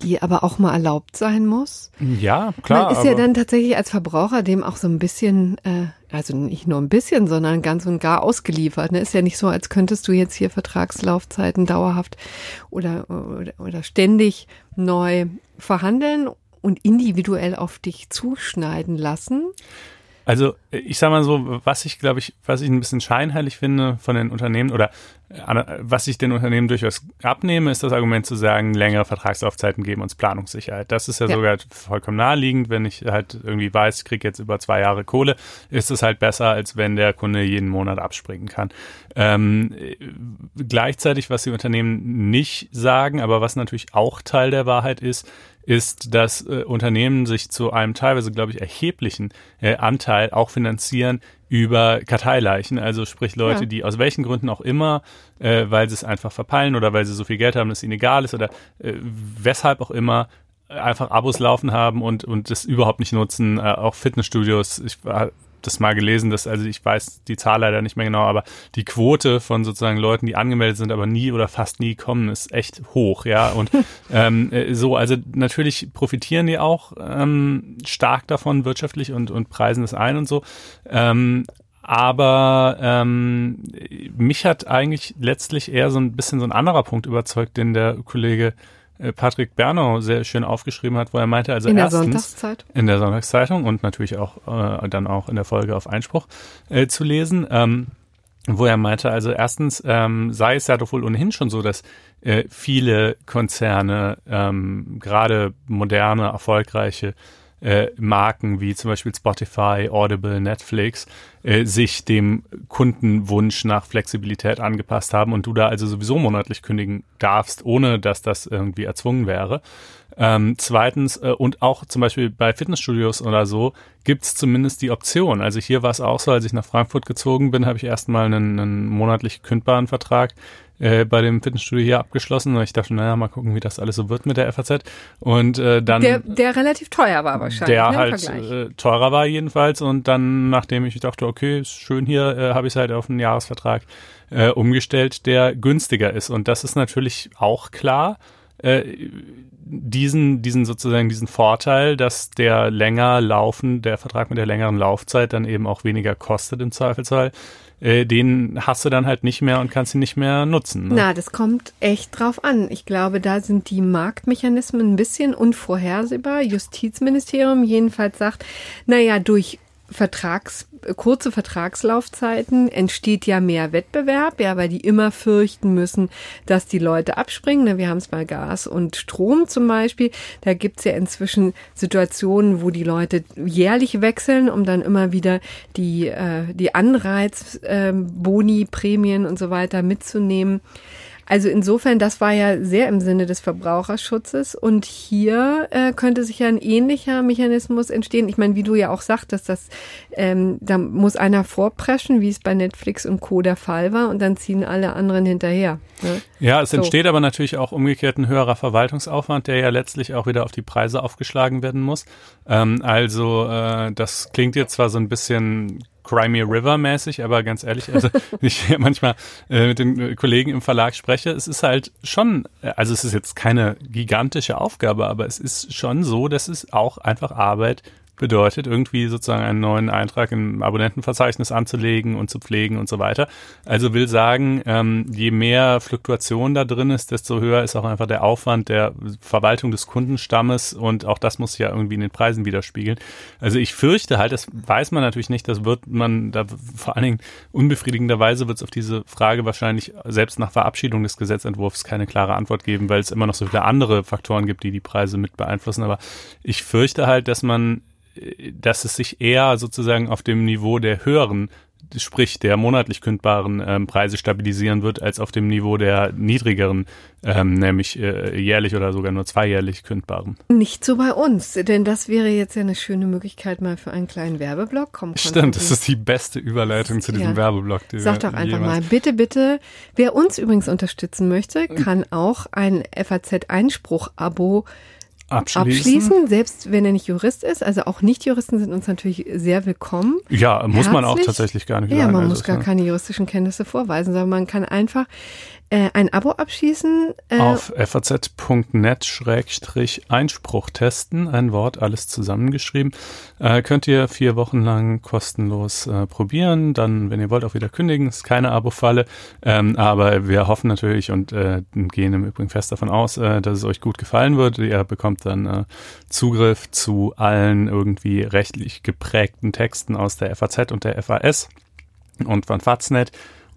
die aber auch mal erlaubt sein muss. Ja, klar. Man ist ja dann tatsächlich als Verbraucher dem auch so ein bisschen, äh, also nicht nur ein bisschen, sondern ganz und gar ausgeliefert. Ne? Ist ja nicht so, als könntest du jetzt hier Vertragslaufzeiten dauerhaft oder, oder, oder ständig neu verhandeln und individuell auf dich zuschneiden lassen. Also ich sag mal so, was ich glaube ich, was ich ein bisschen scheinheilig finde von den Unternehmen oder was ich den Unternehmen durchaus abnehme, ist das Argument zu sagen, längere Vertragslaufzeiten geben uns Planungssicherheit. Das ist ja, ja. sogar vollkommen naheliegend, wenn ich halt irgendwie weiß, ich kriege jetzt über zwei Jahre Kohle, ist es halt besser, als wenn der Kunde jeden Monat abspringen kann. Ähm, gleichzeitig, was die Unternehmen nicht sagen, aber was natürlich auch Teil der Wahrheit ist, ist, dass äh, Unternehmen sich zu einem teilweise, glaube ich, erheblichen äh, Anteil auch finanzieren über Karteileichen, also sprich Leute, ja. die aus welchen Gründen auch immer, äh, weil sie es einfach verpeilen oder weil sie so viel Geld haben, dass es ihnen egal ist oder äh, weshalb auch immer einfach Abos laufen haben und und das überhaupt nicht nutzen, äh, auch Fitnessstudios. Ich war das mal gelesen, dass, also ich weiß die Zahl leider nicht mehr genau, aber die Quote von sozusagen Leuten, die angemeldet sind, aber nie oder fast nie kommen, ist echt hoch, ja. Und ähm, äh, so, also natürlich profitieren die auch ähm, stark davon wirtschaftlich und, und preisen es ein und so. Ähm, aber ähm, mich hat eigentlich letztlich eher so ein bisschen so ein anderer Punkt überzeugt, den der Kollege Patrick Bernau sehr schön aufgeschrieben hat, wo er meinte, also in der erstens Sonntagszeitung. in der Sonntagszeitung und natürlich auch äh, dann auch in der Folge auf Einspruch äh, zu lesen. Ähm, wo er meinte, also erstens ähm, sei es ja doch wohl ohnehin schon so, dass äh, viele Konzerne, ähm, gerade moderne, erfolgreiche äh, Marken wie zum Beispiel Spotify, Audible, Netflix, äh, sich dem Kundenwunsch nach Flexibilität angepasst haben und du da also sowieso monatlich kündigen darfst, ohne dass das irgendwie erzwungen wäre. Ähm, zweitens, äh, und auch zum Beispiel bei Fitnessstudios oder so, gibt's zumindest die Option. Also hier war es auch so, als ich nach Frankfurt gezogen bin, habe ich erstmal einen, einen monatlich kündbaren Vertrag äh, bei dem Fitnessstudio hier abgeschlossen. Und ich dachte, naja, mal gucken, wie das alles so wird mit der FAZ. Und äh, dann. Der, der relativ teuer war wahrscheinlich. Der ne, im halt Vergleich. äh, teurer war jedenfalls. Und dann, nachdem ich dachte, okay, ist schön hier, äh, habe ich halt auf einen Jahresvertrag äh, umgestellt, der günstiger ist. Und das ist natürlich auch klar. Äh, diesen, diesen sozusagen diesen Vorteil, dass der länger laufen, der Vertrag mit der längeren Laufzeit dann eben auch weniger kostet im Zweifelsfall, äh, den hast du dann halt nicht mehr und kannst ihn nicht mehr nutzen. Ne? Na, das kommt echt drauf an. Ich glaube, da sind die Marktmechanismen ein bisschen unvorhersehbar. Justizministerium jedenfalls sagt, naja, durch Vertrags, kurze Vertragslaufzeiten entsteht ja mehr Wettbewerb, ja, weil die immer fürchten müssen, dass die Leute abspringen. Ne, Wir haben es bei Gas und Strom zum Beispiel. Da gibt's ja inzwischen Situationen, wo die Leute jährlich wechseln, um dann immer wieder die, äh, die Anreiz, äh, Boni, Prämien und so weiter mitzunehmen. Also insofern, das war ja sehr im Sinne des Verbraucherschutzes. Und hier äh, könnte sich ja ein ähnlicher Mechanismus entstehen. Ich meine, wie du ja auch sagtest, dass ähm, da muss einer vorpreschen, wie es bei Netflix und Co. der Fall war, und dann ziehen alle anderen hinterher. Ne? Ja, es So. entsteht aber natürlich auch umgekehrt ein höherer Verwaltungsaufwand, der ja letztlich auch wieder auf die Preise aufgeschlagen werden muss. Ähm, also äh, das klingt jetzt zwar so ein bisschen Crimey River mäßig, aber ganz ehrlich, also ich manchmal äh, mit den äh, Kollegen im Verlag spreche, es ist halt schon, äh, also es ist jetzt keine gigantische Aufgabe, aber es ist schon so, dass es auch einfach Arbeit bedeutet, irgendwie sozusagen einen neuen Eintrag im Abonnentenverzeichnis anzulegen und zu pflegen und so weiter. Also will sagen, ähm, je mehr Fluktuation da drin ist, desto höher ist auch einfach der Aufwand der Verwaltung des Kundenstammes und auch das muss sich ja irgendwie in den Preisen widerspiegeln. Also ich fürchte halt, das weiß man natürlich nicht, das wird man da vor allen Dingen unbefriedigenderweise wird es auf diese Frage wahrscheinlich selbst nach Verabschiedung des Gesetzentwurfs keine klare Antwort geben, weil es immer noch so viele andere Faktoren gibt, die die Preise mit beeinflussen. Aber ich fürchte halt, dass man dass es sich eher sozusagen auf dem Niveau der höheren, sprich der monatlich kündbaren ähm, Preise stabilisieren wird, als auf dem Niveau der niedrigeren, ähm, nämlich äh, jährlich oder sogar nur zweijährlich kündbaren. Nicht so bei uns, denn das wäre jetzt ja eine schöne Möglichkeit mal für einen kleinen Werbeblock. Komm, Stimmt, das ist die beste Überleitung zu diesem Ja. Werbeblock. den Sag doch einfach mal, bitte, bitte. Wer uns übrigens unterstützen möchte, kann auch ein FAZ-Einspruch-Abo abschließen. abschließen, selbst wenn er nicht Jurist ist. Also auch Nicht-Juristen sind uns natürlich sehr willkommen. Ja, muss man auch Herzlich. tatsächlich gar nicht Ja, sagen. man Also muss gar keine juristischen Kenntnisse vorweisen, sondern man kann einfach ein Abo abschließen. Äh, auf faz.net-einspruch testen, ein Wort, alles zusammengeschrieben. Äh, könnt ihr vier Wochen lang kostenlos äh, probieren, dann, wenn ihr wollt, auch wieder kündigen, ist keine Abo-Falle, ähm, aber wir hoffen natürlich und äh, gehen im Übrigen fest davon aus, äh, dass es euch gut gefallen wird. Ihr bekommt dann äh, Zugriff zu allen irgendwie rechtlich geprägten Texten aus der FAZ und der FAS und von Faznet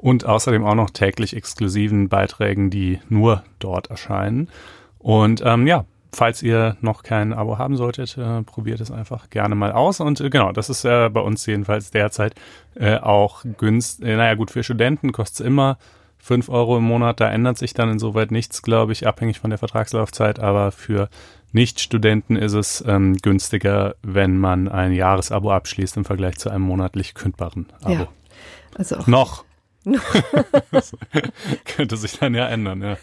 und außerdem auch noch täglich exklusiven Beiträgen, die nur dort erscheinen. Und ähm, ja, falls ihr noch kein Abo haben solltet, äh, probiert es einfach gerne mal aus. Und äh, genau, das ist äh, bei uns jedenfalls derzeit äh, auch günstig. Äh, naja gut, für Studenten kostet es immer 5 Euro im Monat. Da ändert sich dann insoweit nichts, glaube ich, abhängig von der Vertragslaufzeit. Aber für Nicht-Studenten ist es ähm, günstiger, wenn man ein Jahresabo abschließt im Vergleich zu einem monatlich kündbaren Abo. ja, also auch. Noch. könnte sich dann ja ändern, ja.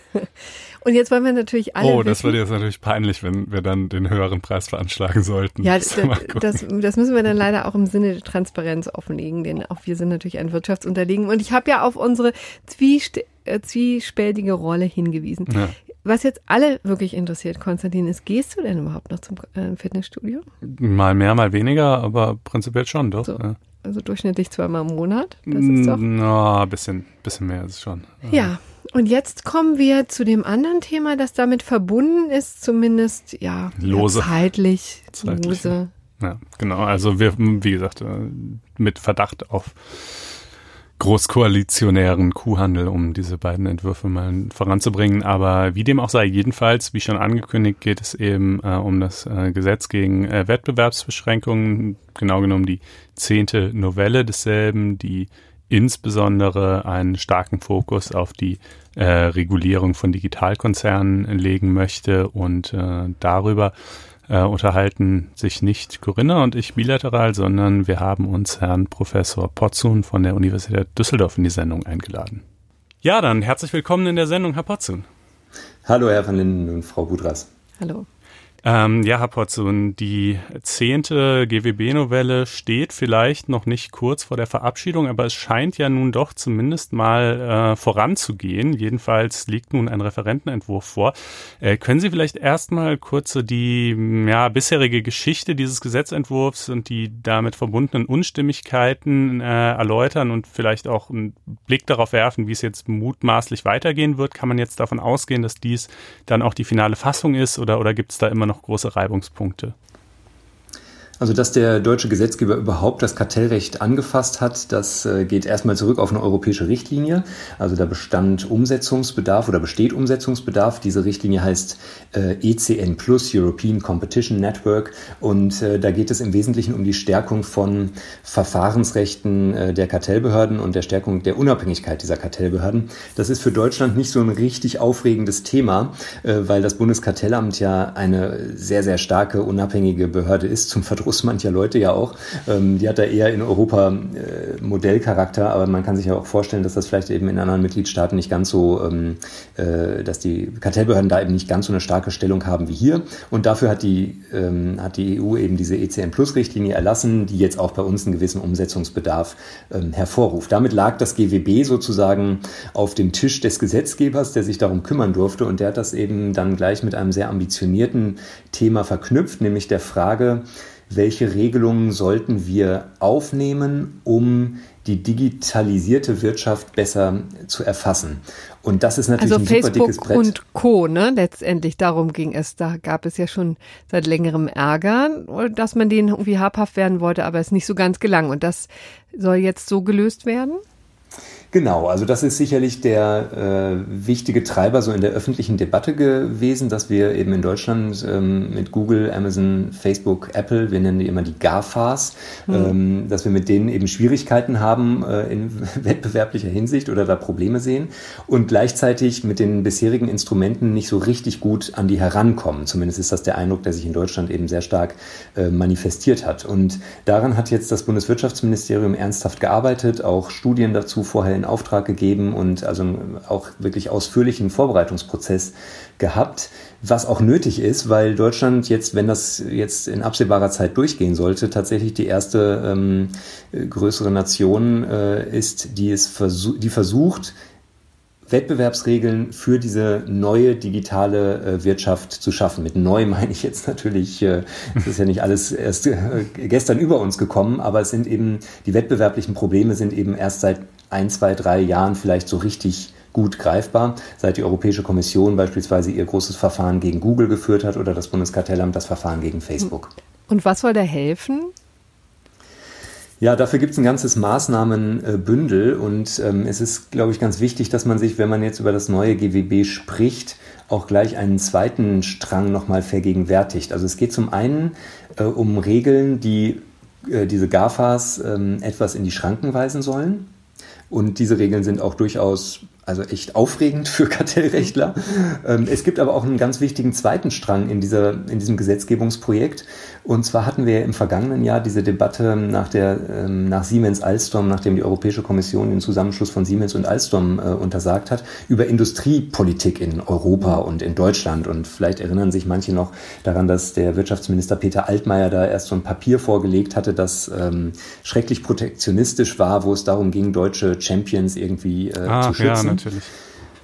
Und jetzt wollen wir natürlich alle Oh, das wissen, wird jetzt natürlich peinlich, wenn wir dann den höheren Preis veranschlagen sollten. Ja, das, das, das müssen wir dann leider auch im Sinne der Transparenz offenlegen, denn auch wir sind natürlich ein Wirtschaftsunterlegen. Und ich habe ja auf unsere zwieste- äh, zwiespältige Rolle hingewiesen. Ja. Was jetzt alle wirklich interessiert, Konstantin, ist, gehst du denn überhaupt noch zum äh, Fitnessstudio? Mal mehr, mal weniger, aber prinzipiell schon, doch. So. Ja. Also durchschnittlich zweimal im Monat. Das ist doch. Na, bisschen, bisschen mehr ist es schon. Ja, Und jetzt kommen wir zu dem anderen Thema, das damit verbunden ist, zumindest ja, lose. Ja, zeitlich, zeitlich. Lose. Ja, genau. Also wir, wie gesagt, äh, mit Verdacht auf großkoalitionären Kuhhandel, um diese beiden Entwürfe mal voranzubringen. Aber wie dem auch sei, jedenfalls, wie schon angekündigt, geht es eben äh, um das äh, Gesetz gegen äh, Wettbewerbsbeschränkungen, genau genommen die zehnte Novelle desselben, die insbesondere einen starken Fokus auf die äh, Regulierung von Digitalkonzernen legen möchte und äh, darüber äh, unterhalten sich nicht Corinna und ich bilateral, sondern wir haben uns Herrn Professor Potzun von der Universität Düsseldorf in die Sendung eingeladen. Ja, dann herzlich willkommen in der Sendung, Herr Potzun. Hallo, Herr van Linden und Frau Budras. Hallo. Ähm, ja, Herr Potzun, die zehnte GWB-Novelle steht vielleicht noch nicht kurz vor der Verabschiedung, aber es scheint ja nun doch zumindest mal äh, voranzugehen. Jedenfalls liegt nun ein Referentenentwurf vor. Äh, können Sie vielleicht erstmal kurz so die ja, bisherige Geschichte dieses Gesetzentwurfs und die damit verbundenen Unstimmigkeiten äh, erläutern und vielleicht auch einen Blick darauf werfen, wie es jetzt mutmaßlich weitergehen wird? Kann man jetzt davon ausgehen, dass dies dann auch die finale Fassung ist oder, oder gibt es da immer noch noch große Reibungspunkte. Also, dass der deutsche Gesetzgeber überhaupt das Kartellrecht angefasst hat, das äh, geht erstmal zurück auf eine europäische Richtlinie. Also da bestand Umsetzungsbedarf oder besteht Umsetzungsbedarf. Diese Richtlinie heißt äh, ECN Plus, European Competition Network. Und äh, da geht es im Wesentlichen um die Stärkung von Verfahrensrechten der Kartellbehörden und der Stärkung der Unabhängigkeit dieser Kartellbehörden. Das ist für Deutschland nicht so ein richtig aufregendes Thema, weil das Bundeskartellamt ja eine sehr, sehr starke unabhängige Behörde ist zum Verdruss Fokus mancher Leute ja auch. Ähm, die hat da eher in Europa äh, Modellcharakter, aber man kann sich ja auch vorstellen, dass das vielleicht eben in anderen Mitgliedstaaten nicht ganz so, ähm, äh, dass die Kartellbehörden da eben nicht ganz so eine starke Stellung haben wie hier. Und dafür hat die, ähm, hat die EU eben diese ECN Plus Richtlinie erlassen, die jetzt auch bei uns einen gewissen Umsetzungsbedarf ähm, hervorruft. Damit lag das GWB sozusagen auf dem Tisch des Gesetzgebers, der sich darum kümmern durfte. Und der hat das eben dann gleich mit einem sehr ambitionierten Thema verknüpft, nämlich der Frage, welche Regelungen sollten wir aufnehmen, um die digitalisierte Wirtschaft besser zu erfassen. Und das ist natürlich also ein Facebook super dickes Brett. und Co. Ne? Letztendlich darum ging es. Da gab es ja schon seit längerem Ärger, dass man denen irgendwie habhaft werden wollte, aber es nicht so ganz gelang. Und das soll jetzt so gelöst werden? Genau, also das ist sicherlich der äh, wichtige Treiber so in der öffentlichen Debatte gewesen, dass wir eben in Deutschland ähm, mit Google, Amazon, Facebook, Apple, wir nennen die immer die GAFAs, mhm. ähm, dass wir mit denen eben Schwierigkeiten haben äh, in wettbewerblicher Hinsicht oder da Probleme sehen und gleichzeitig mit den bisherigen Instrumenten nicht so richtig gut an die herankommen. Zumindest ist das der Eindruck, der sich in Deutschland eben sehr stark äh, manifestiert hat. Und daran hat jetzt das Bundeswirtschaftsministerium ernsthaft gearbeitet, auch Studien dazu vorher in Auftrag gegeben und also auch wirklich ausführlichen Vorbereitungsprozess gehabt, was auch nötig ist, weil Deutschland jetzt, wenn das jetzt in absehbarer Zeit durchgehen sollte, tatsächlich die erste ähm, größere Nation äh, ist, die es versuch, die versucht, Wettbewerbsregeln für diese neue digitale äh, Wirtschaft zu schaffen. Mit neu meine ich jetzt natürlich, äh, ist ja nicht alles erst äh, gestern über uns gekommen, aber es sind eben, die wettbewerblichen Probleme sind eben erst seit ein, zwei, drei Jahren vielleicht so richtig gut greifbar, seit die Europäische Kommission beispielsweise ihr großes Verfahren gegen Google geführt hat oder das Bundeskartellamt das Verfahren gegen Facebook. Und was soll da helfen? Ja, dafür gibt es ein ganzes Maßnahmenbündel und ähm, es ist, glaube ich, ganz wichtig, dass man sich, wenn man jetzt über das neue GWB spricht, auch gleich einen zweiten Strang nochmal vergegenwärtigt. Also es geht zum einen äh, um Regeln, die äh, diese GAFAs äh, etwas in die Schranken weisen sollen. Und diese Regeln sind auch durchaus also echt aufregend für Kartellrechtler. Ähm, es gibt aber auch einen ganz wichtigen zweiten Strang in, dieser, in diesem Gesetzgebungsprojekt. Und zwar hatten wir im vergangenen Jahr diese Debatte nach, der, ähm, nach Siemens Alstom, nachdem die Europäische Kommission den Zusammenschluss von Siemens und Alstom äh, untersagt hat, über Industriepolitik in Europa und in Deutschland. Und vielleicht erinnern sich manche noch daran, dass der Wirtschaftsminister Peter Altmaier da erst so ein Papier vorgelegt hatte, das ähm, schrecklich protektionistisch war, wo es darum ging, deutsche Champions irgendwie äh, ah, zu schützen. Ja, natürlich.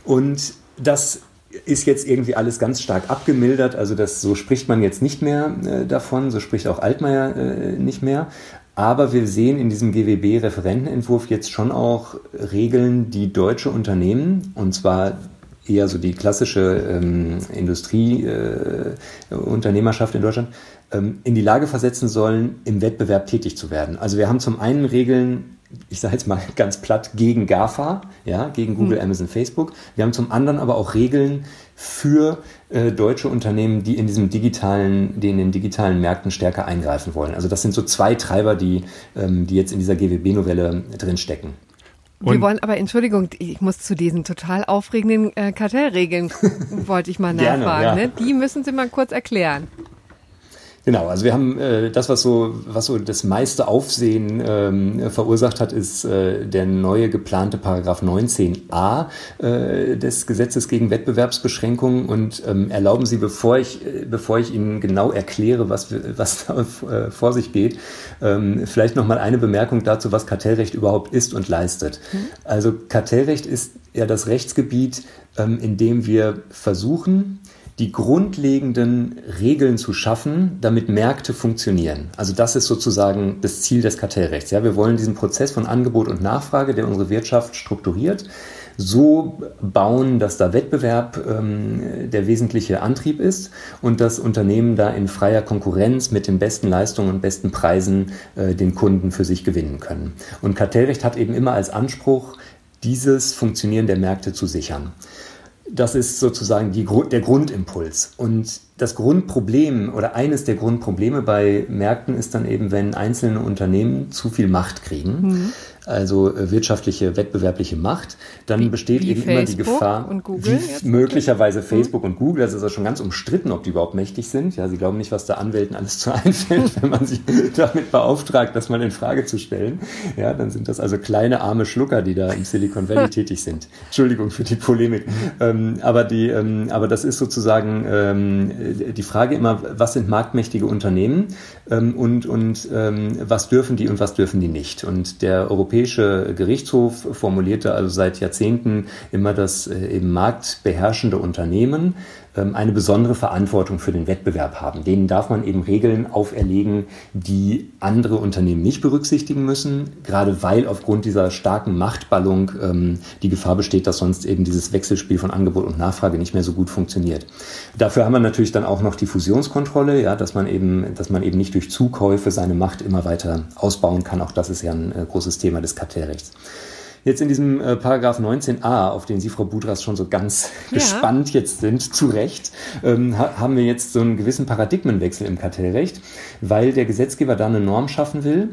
Und das ist jetzt irgendwie alles ganz stark abgemildert. Also das so spricht man jetzt nicht mehr äh, davon, so spricht auch Altmaier äh, nicht mehr. Aber wir sehen in diesem GWB-Referentenentwurf jetzt schon auch Regeln, die deutsche Unternehmen, und zwar eher so die klassische ähm, Industrieunternehmerschaft äh, in Deutschland, ähm, in die Lage versetzen sollen, im Wettbewerb tätig zu werden. Also wir haben zum einen Regeln, ich sage jetzt mal ganz platt, gegen GAFA, ja, gegen Google, mhm. Amazon, Facebook. Wir haben zum anderen aber auch Regeln für äh, deutsche Unternehmen, die in diesem digitalen, die in den digitalen Märkten stärker eingreifen wollen. Also das sind so zwei Treiber, die, ähm, die jetzt in dieser GWB-Novelle drinstecken. Und wir wollen aber, Entschuldigung, ich muss zu diesen total aufregenden äh, Kartellregeln, wollte ich mal nachfragen. Gerne, ja. ne? Die müssen Sie mal kurz erklären. Genau, also wir haben äh, das, was so, was so das meiste Aufsehen ähm, verursacht hat, ist äh, der neue geplante Paragraph 19a äh, des Gesetzes gegen Wettbewerbsbeschränkungen. Und ähm, erlauben Sie, bevor ich, äh, bevor ich Ihnen genau erkläre, was, was da äh, vor sich geht, ähm, vielleicht nochmal eine Bemerkung dazu, was Kartellrecht überhaupt ist und leistet. Mhm. Also Kartellrecht ist ja das Rechtsgebiet, ähm, in dem wir versuchen, die grundlegenden Regeln zu schaffen, damit Märkte funktionieren. Also das ist sozusagen das Ziel des Kartellrechts. Ja, wir wollen diesen Prozess von Angebot und Nachfrage, der unsere Wirtschaft strukturiert, so bauen, dass da Wettbewerb ähm, der wesentliche Antrieb ist und dass Unternehmen da in freier Konkurrenz mit den besten Leistungen und besten Preisen äh, den Kunden für sich gewinnen können. Und Kartellrecht hat eben immer als Anspruch, dieses Funktionieren der Märkte zu sichern. Das ist sozusagen die, der Grundimpuls. Und das Grundproblem oder eines der Grundprobleme bei Märkten ist dann eben, wenn einzelne Unternehmen zu viel Macht kriegen. Mhm also äh, wirtschaftliche, wettbewerbliche Macht, dann wie, besteht wie eben Facebook immer die Gefahr, und Google wie möglicherweise hm? Facebook und Google, das ist ja schon ganz umstritten, ob die überhaupt mächtig sind. Ja, sie glauben nicht, was da Anwälten alles zu einfällt, wenn man sie damit beauftragt, das mal in Frage zu stellen. Ja, dann sind das also kleine arme Schlucker, die da im Silicon Valley tätig sind. Entschuldigung für die Polemik. Ähm, aber die, ähm, aber das ist sozusagen ähm, die Frage immer, was sind marktmächtige Unternehmen und, und ähm, was dürfen die und was dürfen die nicht? Und der Europäische Gerichtshof formulierte also seit Jahrzehnten immer, dass äh, eben marktbeherrschende Unternehmen ähm, eine besondere Verantwortung für den Wettbewerb haben. Denen darf man eben Regeln auferlegen, die andere Unternehmen nicht berücksichtigen müssen, gerade weil aufgrund dieser starken Machtballung ähm, die Gefahr besteht, dass sonst eben dieses Wechselspiel von Angebot und Nachfrage nicht mehr so gut funktioniert. Dafür haben wir natürlich dann auch noch die Fusionskontrolle, ja, dass man eben, dass man eben nicht durch Zukäufe seine Macht immer weiter ausbauen kann. Auch das ist ja ein äh, großes Thema des Kartellrechts. Jetzt in diesem äh, Paragraph 19a, auf den Sie, Frau Budras, schon so ganz ja. gespannt jetzt sind, zu Recht, ähm, ha haben wir jetzt so einen gewissen Paradigmenwechsel im Kartellrecht, weil der Gesetzgeber da eine Norm schaffen will,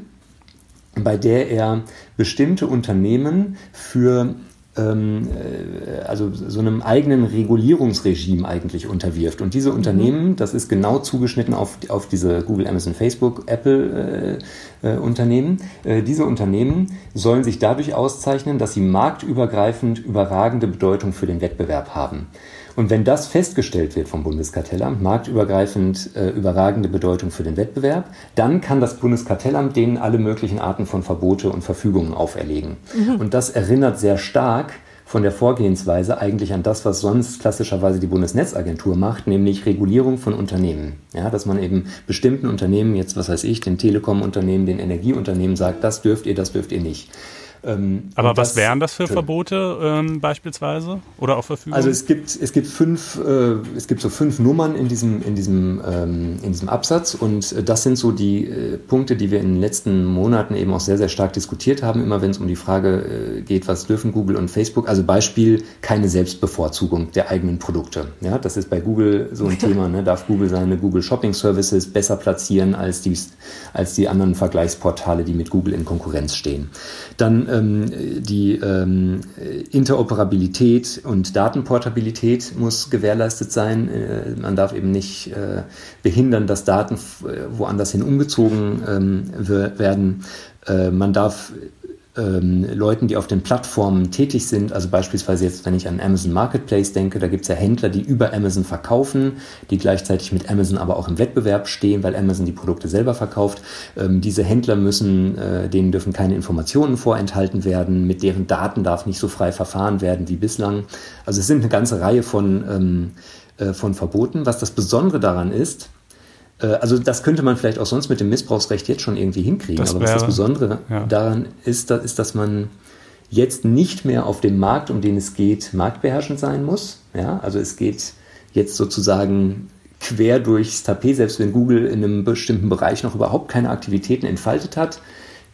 bei der er bestimmte Unternehmen für also so einem eigenen Regulierungsregime eigentlich unterwirft. Und diese mhm. Unternehmen, das ist genau zugeschnitten auf, auf diese Google, Amazon, Facebook, Apple äh, äh, Unternehmen. Äh, diese Unternehmen sollen sich dadurch auszeichnen, dass sie marktübergreifend überragende Bedeutung für den Wettbewerb haben. Und wenn das festgestellt wird vom Bundeskartellamt, marktübergreifend äh, überragende Bedeutung für den Wettbewerb, dann kann das Bundeskartellamt denen alle möglichen Arten von Verbote und Verfügungen auferlegen. Mhm. Und das erinnert sehr stark von der Vorgehensweise eigentlich an das, was sonst klassischerweise die Bundesnetzagentur macht, nämlich Regulierung von Unternehmen. Ja, dass man eben bestimmten Unternehmen, jetzt was weiß ich, den Telekom-Unternehmen, den Energieunternehmen sagt, das dürft ihr, das dürft ihr nicht. Ähm, Aber was das, wären das für Verbote ähm, beispielsweise oder auch Verfügungen? Also es gibt es gibt fünf äh, es gibt so fünf Nummern in diesem in diesem ähm, in diesem Absatz und äh, das sind so die äh, Punkte, die wir in den letzten Monaten eben auch sehr sehr stark diskutiert haben, immer wenn es um die Frage äh, geht, was dürfen Google und Facebook. Also Beispiel keine Selbstbevorzugung der eigenen Produkte. Ja, das ist bei Google so ein Thema. Ne? Darf Google seine Google Shopping Services besser platzieren als die als die anderen Vergleichsportale, die mit Google in Konkurrenz stehen? Dann ähm, die ähm, Interoperabilität und Datenportabilität muss gewährleistet sein. Äh, man darf eben nicht äh, behindern, dass Daten woanders hin umgezogen ähm, werden. Äh, man darf ähm, Leuten, die auf den Plattformen tätig sind, also beispielsweise jetzt, wenn ich an Amazon Marketplace denke, da gibt es ja Händler, die über Amazon verkaufen, die gleichzeitig mit Amazon aber auch im Wettbewerb stehen, weil Amazon die Produkte selber verkauft. Ähm, diese Händler müssen, äh, denen dürfen keine Informationen vorenthalten werden, mit deren Daten darf nicht so frei verfahren werden wie bislang. Also es sind eine ganze Reihe von, ähm, äh, von Verboten. Was das Besondere daran ist, also das könnte man vielleicht auch sonst mit dem Missbrauchsrecht jetzt schon irgendwie hinkriegen. Das Aber was das Besondere ja. daran ist, ist, dass man jetzt nicht mehr auf dem Markt, um den es geht, marktbeherrschend sein muss. Ja, also es geht jetzt sozusagen quer durchs Tapet, selbst wenn Google in einem bestimmten Bereich noch überhaupt keine Aktivitäten entfaltet hat,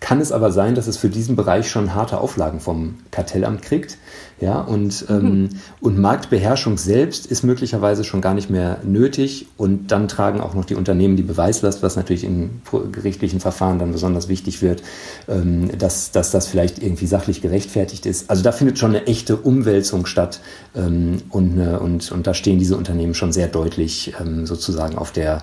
kann es aber sein, dass es für diesen Bereich schon harte Auflagen vom Kartellamt kriegt. Ja, und, mhm. ähm, und Marktbeherrschung selbst ist möglicherweise schon gar nicht mehr nötig. Und dann tragen auch noch die Unternehmen die Beweislast, was natürlich in gerichtlichen Verfahren dann besonders wichtig wird, ähm, dass, dass das vielleicht irgendwie sachlich gerechtfertigt ist. Also da findet schon eine echte Umwälzung statt. Ähm, und, und, und da stehen diese Unternehmen schon sehr deutlich ähm, sozusagen auf der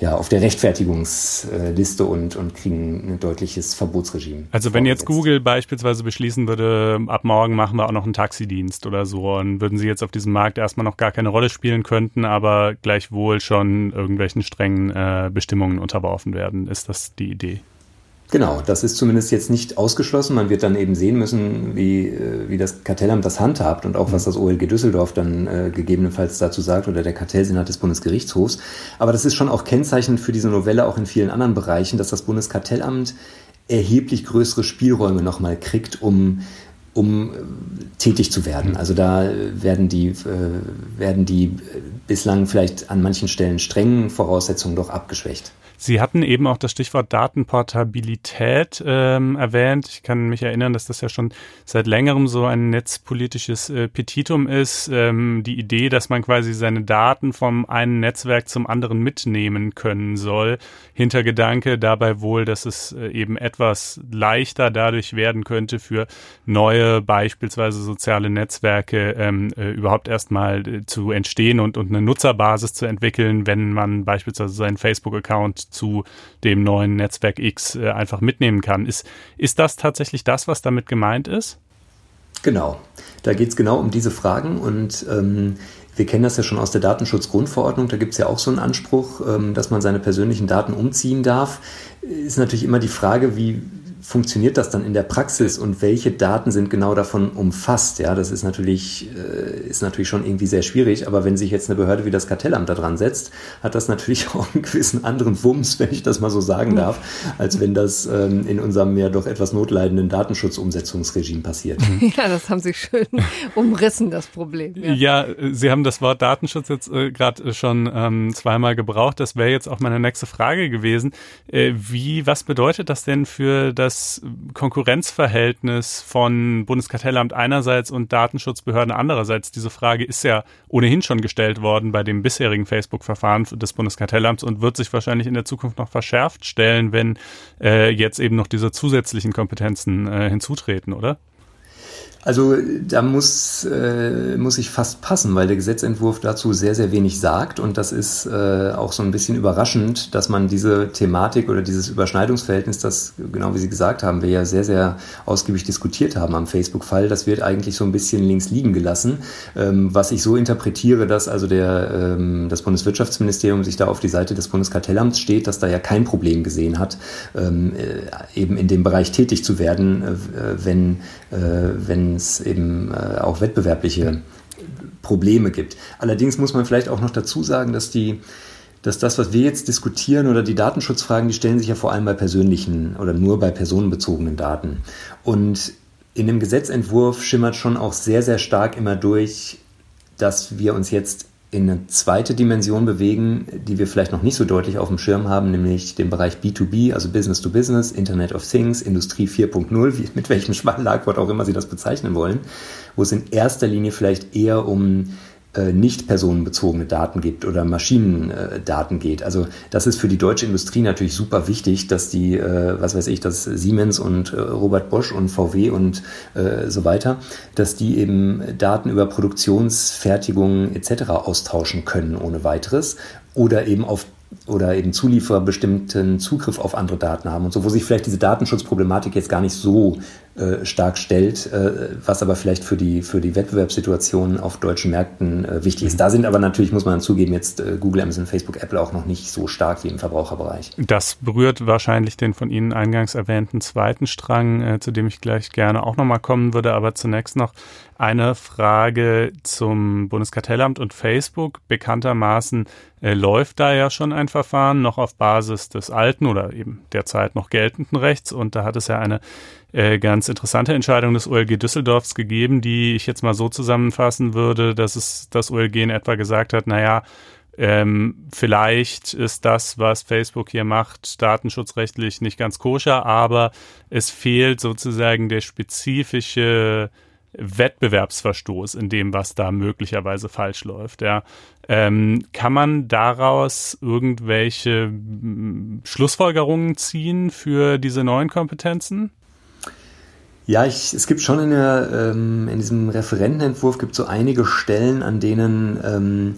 ja, auf der Rechtfertigungsliste und, und kriegen ein deutliches Verbotsregime. Also wenn jetzt Google beispielsweise beschließen würde, ab morgen machen wir auch noch einen Taxidienst oder so, und würden sie jetzt auf diesem Markt erstmal noch gar keine Rolle spielen könnten, aber gleichwohl schon irgendwelchen strengen äh, Bestimmungen unterworfen werden. Ist das die Idee? Genau, das ist zumindest jetzt nicht ausgeschlossen. Man wird dann eben sehen müssen, wie, äh, wie das Kartellamt das handhabt und auch was das OLG Düsseldorf dann äh, gegebenenfalls dazu sagt oder der Kartellsenat des Bundesgerichtshofs. Aber das ist schon auch kennzeichnend für diese Novelle auch in vielen anderen Bereichen, dass das Bundeskartellamt erheblich größere Spielräume nochmal kriegt, um um äh, tätig zu werden. Mhm. Also da werden die, äh, werden die bislang vielleicht an manchen Stellen strengen Voraussetzungen doch abgeschwächt. Sie hatten eben auch das Stichwort Datenportabilität ähm, erwähnt. Ich kann mich erinnern, dass das ja schon seit längerem so ein netzpolitisches äh, Petitum ist. Ähm, die Idee, dass man quasi seine Daten vom einen Netzwerk zum anderen mitnehmen können soll. Hintergedanke dabei wohl, dass es äh, eben etwas leichter dadurch werden könnte für neue, beispielsweise soziale Netzwerke ähm, äh, überhaupt erstmal äh, zu entstehen und, und eine Nutzerbasis zu entwickeln, wenn man beispielsweise seinen Facebook-Account zu dem neuen Netzwerk X äh, einfach mitnehmen kann. Ist, ist das tatsächlich das, was damit gemeint ist? Genau, da geht es genau um diese Fragen und ähm, wir kennen das ja schon aus der Datenschutzgrundverordnung, da gibt es ja auch so einen Anspruch, ähm, dass man seine persönlichen Daten umziehen darf. Ist natürlich immer die Frage, wie, funktioniert das dann in der Praxis und welche Daten sind genau davon umfasst? Ja, das ist natürlich, äh, ist natürlich schon irgendwie sehr schwierig, aber wenn sich jetzt eine Behörde wie das Kartellamt da dran setzt, hat das natürlich auch einen gewissen anderen Wumms, wenn ich das mal so sagen darf, als wenn das ähm, in unserem ja doch etwas notleidenden Datenschutzumsetzungsregime passiert. Ja, das haben Sie schön umrissen, das Problem. Ja, ja Sie haben das Wort Datenschutz jetzt äh, gerade schon ähm, zweimal gebraucht. Das wäre jetzt auch meine nächste Frage gewesen. Äh, wie, was bedeutet das denn für das das Konkurrenzverhältnis von Bundeskartellamt einerseits und Datenschutzbehörden andererseits. Diese Frage ist ja ohnehin schon gestellt worden bei dem bisherigen Facebook-Verfahren des Bundeskartellamts und wird sich wahrscheinlich in der Zukunft noch verschärft stellen, wenn äh, jetzt eben noch diese zusätzlichen Kompetenzen äh, hinzutreten, oder? Also da muss, äh, muss ich fast passen, weil der Gesetzentwurf dazu sehr, sehr wenig sagt. Und das ist äh, auch so ein bisschen überraschend, dass man diese Thematik oder dieses Überschneidungsverhältnis, das genau wie Sie gesagt haben, wir ja sehr, sehr ausgiebig diskutiert haben am Facebook-Fall, das wird eigentlich so ein bisschen links liegen gelassen. Ähm, was ich so interpretiere, dass also der, ähm, das Bundeswirtschaftsministerium sich da auf die Seite des Bundeskartellamts steht, dass da ja kein Problem gesehen hat, ähm, äh, eben in dem Bereich tätig zu werden, äh, wenn, äh, es eben äh, auch wettbewerbliche Probleme gibt. Allerdings muss man vielleicht auch noch dazu sagen, dass die dass das, was wir jetzt diskutieren oder die Datenschutzfragen, die stellen sich ja vor allem bei persönlichen oder nur bei personenbezogenen Daten. Und in dem Gesetzentwurf schimmert schon auch sehr, sehr stark immer durch, dass wir uns jetzt in eine zweite Dimension bewegen, die wir vielleicht noch nicht so deutlich auf dem Schirm haben, nämlich den Bereich B2B, also Business to Business, Internet of Things, Industrie 4.0, mit welchem Schlagwort auch immer Sie das bezeichnen wollen, wo es in erster Linie vielleicht eher um nicht personenbezogene Daten gibt oder Maschinendaten geht. Also das ist für die deutsche Industrie natürlich super wichtig, dass die, äh, was weiß ich, dass Siemens und äh, Robert Bosch und VW und so weiter, dass die eben Daten über Produktionsfertigungen etc. austauschen können ohne weiteres oder eben auf oder eben Zulieferer bestimmten Zugriff auf andere Daten haben und so, wo sich vielleicht diese Datenschutzproblematik jetzt gar nicht so äh, stark stellt, äh, was aber vielleicht für die, für die Wettbewerbssituation auf deutschen Märkten äh, wichtig ist. Da sind aber natürlich, muss man zugeben, jetzt äh, Google, Amazon, Facebook, Apple auch noch nicht so stark wie im Verbraucherbereich. Das berührt wahrscheinlich den von Ihnen eingangs erwähnten zweiten Strang, äh, zu dem ich gleich gerne auch nochmal kommen würde, aber zunächst noch eine Frage zum Bundeskartellamt und Facebook. Bekanntermaßen äh, läuft da ja schon ein Verfahren, noch auf Basis des alten oder eben derzeit noch geltenden Rechts. Und da hat es ja eine äh, ganz interessante Entscheidung des OLG Düsseldorfs gegeben, die ich jetzt mal so zusammenfassen würde, dass es das OLG in etwa gesagt hat, naja, ähm, vielleicht ist das, was Facebook hier macht, datenschutzrechtlich nicht ganz koscher, aber es fehlt sozusagen der spezifische Wettbewerbsverstoß in dem, was da möglicherweise falsch läuft. Ja. Ähm, kann man daraus irgendwelche mm, Schlussfolgerungen ziehen für diese neuen Kompetenzen? Ja, ich, es gibt schon in, der, ähm, in diesem Referentenentwurf gibt so einige Stellen, an denen ähm,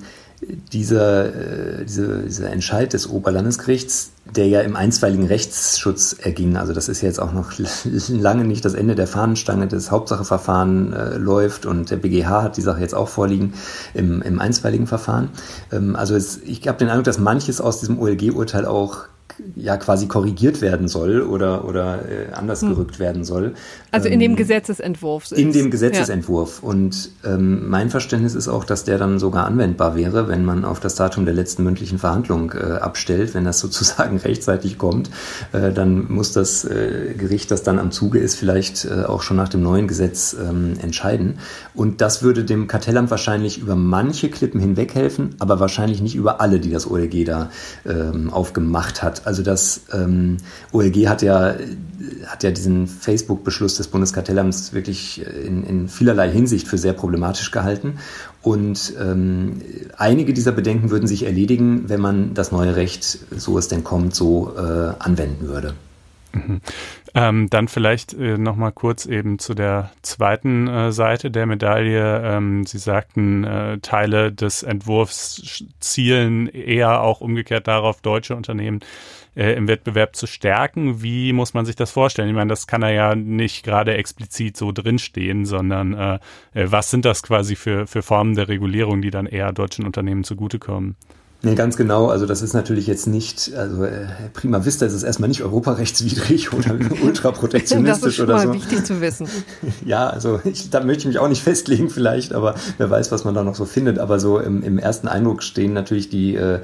dieser, äh, diese, dieser Entscheid des Oberlandesgerichts, der ja im einstweiligen Rechtsschutz erging, also das ist jetzt auch noch lange nicht das Ende der Fahnenstange, das Hauptsacheverfahren äh, läuft und der BGH hat die Sache jetzt auch vorliegen im, im einstweiligen Verfahren. Ähm, also es, ich habe den Eindruck, dass manches aus diesem OLG-Urteil auch ja quasi korrigiert werden soll oder, oder äh, anders hm. gerückt werden soll. Also in dem ähm, Gesetzesentwurf. In dem Gesetzesentwurf. Ja. Und ähm, mein Verständnis ist auch, dass der dann sogar anwendbar wäre, wenn man auf das Datum der letzten mündlichen Verhandlung äh, abstellt. Wenn das sozusagen rechtzeitig kommt, äh, dann muss das äh, Gericht, das dann am Zuge ist, vielleicht äh, auch schon nach dem neuen Gesetz ähm, entscheiden. Und das würde dem Kartellamt wahrscheinlich über manche Klippen hinweg helfen, aber wahrscheinlich nicht über alle, die das OLG da ähm, aufgemacht hat. Also das ähm, OLG hat ja, hat ja diesen Facebook-Beschluss des Bundeskartellamts wirklich in, in vielerlei Hinsicht für sehr problematisch gehalten. Und ähm, einige dieser Bedenken würden sich erledigen, wenn man das neue Recht, so es denn kommt, so äh, anwenden würde. Mhm. Ähm, dann vielleicht äh, noch mal kurz eben zu der zweiten äh, Seite der Medaille. Ähm, Sie sagten, äh, Teile des Entwurfs zielen eher auch umgekehrt darauf, deutsche Unternehmen äh, im Wettbewerb zu stärken. Wie muss man sich das vorstellen? Ich meine, das kann er ja nicht gerade explizit so drinstehen, sondern äh, äh, was sind das quasi für, für Formen der Regulierung, die dann eher deutschen Unternehmen zugutekommen? Nee, ganz genau. Also das ist natürlich jetzt nicht, also äh, prima vista ist es erstmal nicht europarechtswidrig oder ultraprotektionistisch oder so. Das ist wichtig zu wissen. Ja, also ich, da möchte ich mich auch nicht festlegen vielleicht, aber wer weiß, was man da noch so findet. Aber so im, im ersten Eindruck stehen natürlich die, äh,